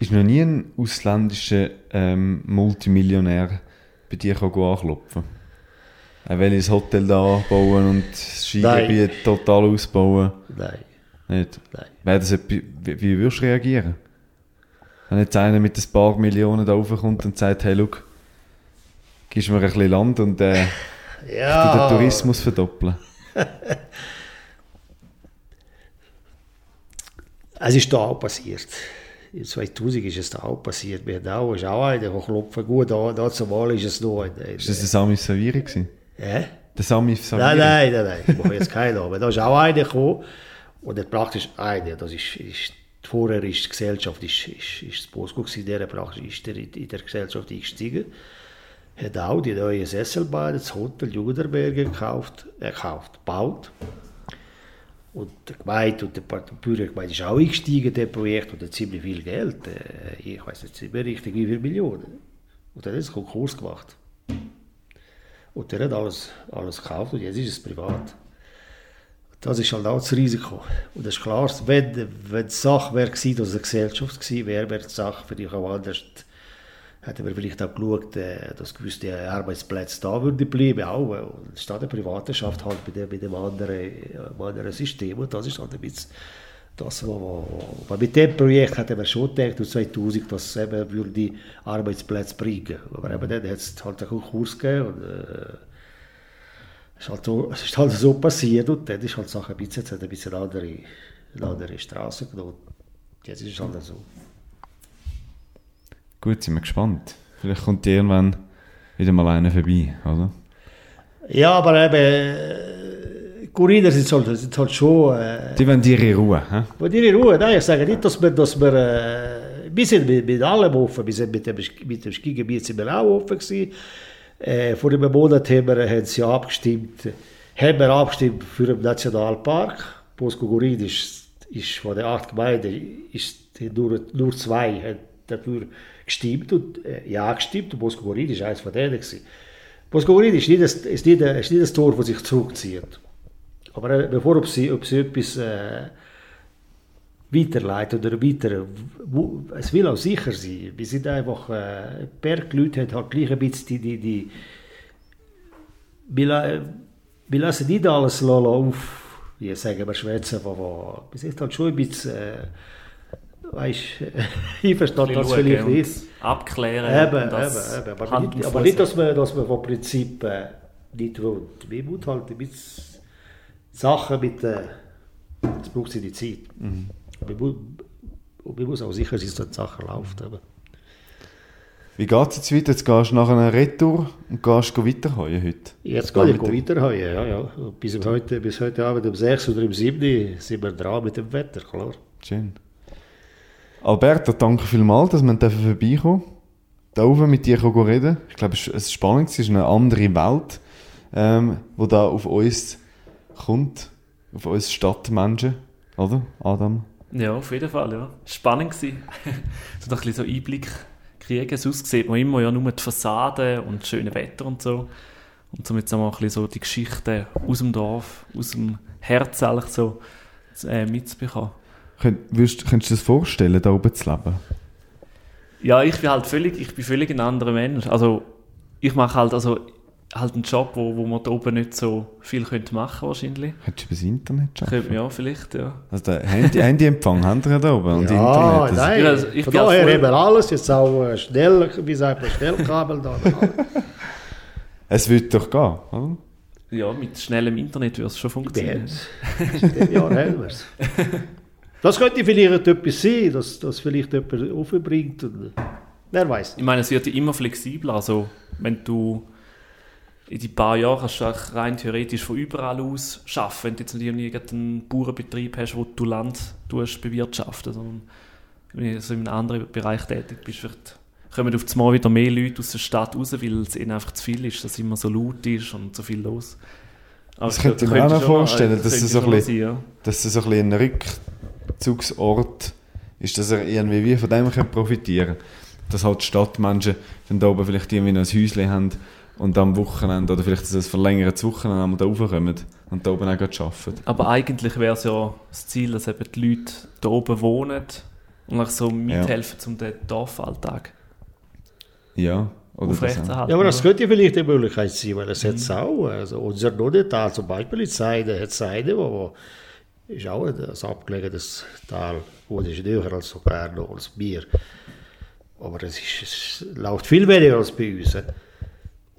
Ist noch nie ein ausländischer ähm, Multimillionär bei dir anklopfen? Er will ein Hotel da bauen und das Skigebiet total ausbauen? Nein. Nicht? Nein. Wie, wie würdest du reagieren? Wenn jetzt einer mit ein paar Millionen da raufkommt und sagt, hey, look, gibst mir ein bisschen Land und äh, du den Tourismus verdoppeln. Es ist da auch passiert. In 2000 ist es da auch passiert. Wir haben auch, ist auch einer, der klopfen gut da, da zumal ist es noch. Ist das der Sami Saviri gewesen? Hä? Der Sami Saviri? Nein, nein, nein, nein, ich mache jetzt keinen Namen. Da ist auch einer gekommen und der praktisch einer, das ist, ist vorher ist die Gesellschaft, ist, ist, ist das Bosco gewesen, der praktisch ist der in der Gesellschaft eingestiegen, hat auch die neue Sesselbahn, das Hotel Judenberger gekauft, äh, gebaut. Und der Gemeinde und der Bürgergemeinde ist auch eingestiegen in das Projekt und hat ziemlich viel Geld. Äh, ich weiß nicht mehr richtig, wie viele Millionen. Und dann hat er einen Konkurs gemacht. Und der hat alles, alles gekauft und jetzt ist es privat. Das ist halt auch das Risiko. Und das ist klar, wenn, wenn die Sache wäre gewesen, es eine Gesellschaft gewesen wäre, wäre die Sache vielleicht auch anders. Hätten wir vielleicht auch geschaut, äh, dass gewisse Arbeitsplätze da würden bleiben, auch. äh, Und statt der Privatwirtschaft halt bei dem, bei dem anderen, äh, anderen System. Und das ist halt ein bisschen das, was, was, mit dem Projekt hätten wir schon gedacht, aus 2000, dass es eben würde Arbeitsplätze bringen. Aber eben dann hat es halt einen Kurs gegeben und äh, ist halt so, es ist halt so passiert und dann ist halt die Sache ein bisschen, jetzt hat ein bisschen andere, eine andere Straße genommen. Jetzt ist es halt so. Gut, sind wir gespannt. Vielleicht kommt irgendwann wieder mal einer vorbei, oder? Ja, aber eben, äh, Corrider sind halt, sind halt schon... Äh, Die wollen ihre Ruhe, hä? Dir in Ruhe, nein, ich sage nicht, dass wir, dass wir äh, wir sind mit, mit allem offen, wir sind mit dem, mit dem Skigebiet sind wir auch offen gewesen. Äh, vor einem Monat haben wir, haben sie abgestimmt, haben wir abgestimmt für den Nationalpark. Bosco Gurid ist, ist von den acht Gemeinden, ist nur, nur zwei haben dafür gestimmt und äh, ja gestimmt und Bosco Gurid ist eines von denen gewesen. Bosco Gurid ist nicht, das, ist, nicht, ist nicht das Tor, das sich zurückzieht. Aber äh, bevor ob sie, ob sie etwas äh, weiterleiten oder weiter, wo, es will auch sicher sein. Wir sind einfach, äh, Bergleute haben halt gleich ein bisschen die, die, die wir, la- wir lassen nicht alles la- la auf, wie sagen wir Schwätzen, aber wir sind halt schon ein bisschen, äh, weißt ich verstehe das vielleicht nicht. Abklären. Eben, das eben, eben. Aber, Hand nicht, aber nicht, dass man, dass man vom Prinzip äh, nicht will. Wir müssen halt ein bisschen Sachen mit, äh, das braucht sie die Zeit. Mhm. Man muss auch sicher sein, dass die Sache läuft. Eben. Wie geht es jetzt weiter? Jetzt gehst du nach einer Retour und gehst weiterheuen heute. Jetzt kann ich weiter heute, ja, ja. Bis, heute, bis heute Abend um 6 oder um 7 sind wir dran mit dem Wetter, klar. Schön. Alberto, danke vielmals, dass wir vorbeikommen Da oben mit dir reden Ich glaube, es ist spannend, es ist eine andere Welt, ähm, wo da auf uns kommt, auf uns Stadtmenschen, oder, Adam? Ja, auf jeden Fall, ja. Spannend gewesen. so ein bisschen so Einblick kriegen. Sonst sieht man immer ja nur die Fassade und das schöne Wetter und so. Und somit auch ein bisschen so die Geschichten aus dem Dorf, aus dem Herz eigentlich so äh, mitzubekommen. Könnt, würdest, könntest du dir das vorstellen, da oben zu leben? Ja, ich bin halt völlig, ich bin völlig ein anderer Mensch. Also ich mache halt also halt einen Job, wo, wo man da oben nicht so viel könnte machen wahrscheinlich. Könntest du über das Internet arbeiten? Könnte man ja vielleicht, ja. Also der Handy, Handyempfang haben wir ja da oben und Ja, Internet. Nein, Ja, also ich von daher wir alles, jetzt auch äh, schnell, wie sagt man, Schnellkabel da. Es wird doch gehen, oder? Ja, mit schnellem Internet würde es schon funktionieren. In dem Jahr haben wir es. Das könnte vielleicht etwas sein, dass das vielleicht jemand aufbringt. Und, wer weiß. Ich meine, es wird ja immer flexibler. Also, wenn du in die paar Jahren kannst du auch rein theoretisch von überall aus arbeiten, wenn du jetzt nicht irgendeinen Bauernbetrieb hast, wo du Land bewirtschaften, sondern wenn du in einem anderen Bereich tätig bist, vielleicht kommen auf einmal wieder mehr Leute aus der Stadt raus, weil es ihnen einfach zu viel ist, dass es immer so laut ist und so viel los. Aber Das könnte ich mir auch noch vorstellen, dass es so ein sein, ja. dass es so ein, bisschen ein Rückzugsort ist, dass er irgendwie wie von dem kann profitieren Dass halt Stadtmenschen dann da oben vielleicht irgendwie noch ein Häuschen haben und am Wochenende oder vielleicht ein verlängertes Wochenende einmal da raufkommen und da oben auch arbeiten. Aber eigentlich wäre es ja das Ziel, dass eben die Leute da oben wohnen und auch so mithelfen, um den Dorfalltag Ja, oder aufrechtzuerhalten. Ja, aber das könnte vielleicht eine Möglichkeit sein, weil es jetzt auch, also unser Nodetal zum Beispiel in Seide, hat Seide, wo, wo ist auch ein ein abgelegenes Tal, wo ist näher als sogar noch als Bier. Aber es, ist, es läuft viel weniger als bei uns.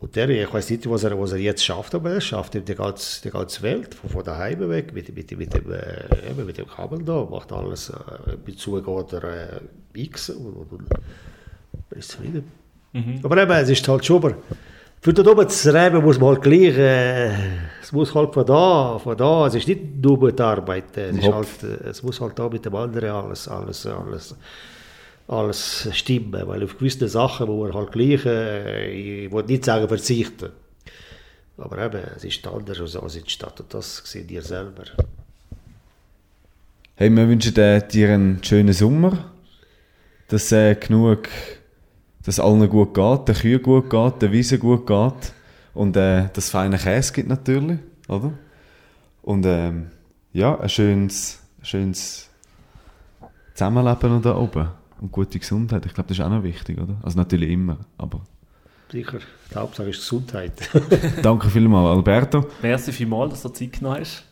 Und der, ich weiß nicht, was er, was er jetzt schafft, aber er schafft die ganze, die ganze Welt, von, von daheim weg, mit, mit, mit, dem, äh, mit dem Kabel da, macht alles, äh, Bezug oder äh, X und, und, und ist zufrieden. Mhm. Aber eben, es ist halt schon, aber für dort oben zu reden muss man halt gleich, äh, es muss halt von da, von da, es ist nicht nur mit Arbeit, es, ist halt, äh, es muss halt da mit dem anderen alles, alles, alles, alles stimmen, weil auf gewisse Sachen wo man halt gleich, äh, ich will nicht sagen verzichten, aber eben, es ist anders als in der Stadt und das seht ihr selber. Hey, wir wünschen dir einen schönen Sommer, dass äh, genug, dass allen gut geht, den Kühen gut geht, den Wiesen gut geht und äh, dass es feine Käse gibt natürlich, oder? Und ähm, ja, ein schönes, schönes Zusammenleben da oben und gute Gesundheit. Ich glaube, das ist auch noch wichtig, oder? Also natürlich immer, aber... Sicher, die Hauptsache ist Gesundheit. Danke vielmals, Alberto. Merci vielmals, dass du Zeit genommen hast.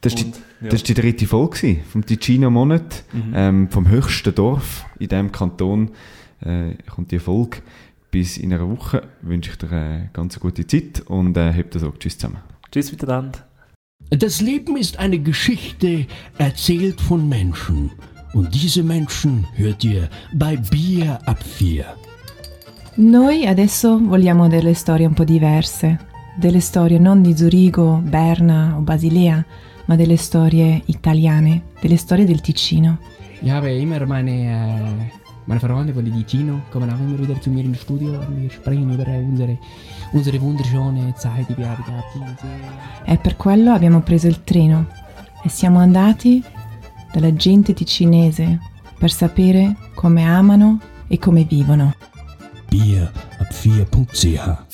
Das war die, ja. die dritte Folge vom Ticino-Monat, mhm. ähm, vom höchsten Dorf in diesem Kanton. Äh, kommt die Folge. Bis in einer Woche wünsche ich dir eine ganz gute Zeit und äh, habt das auch. Tschüss zusammen. Tschüss miteinander. Das Leben ist eine Geschichte, erzählt von Menschen. Und diese Menschen hört ihr bei Bier ab 4. Noi adesso vogliamo delle storie un po' diverse, delle storie non di Zurigo, Berna o Basilea, ma delle storie italiane, delle storie del Ticino. Ich habe immer meine, äh, meine Freunde von Ticino kommen auch immer wieder zu mir ins Studio und wir sprechen über unsere, unsere wunderschöne Zeit, die wir haben gehabt. E per quello abbiamo preso il treno e siamo andati dalla gente ticinese per sapere come amano e come vivono. Bier ab 4.ch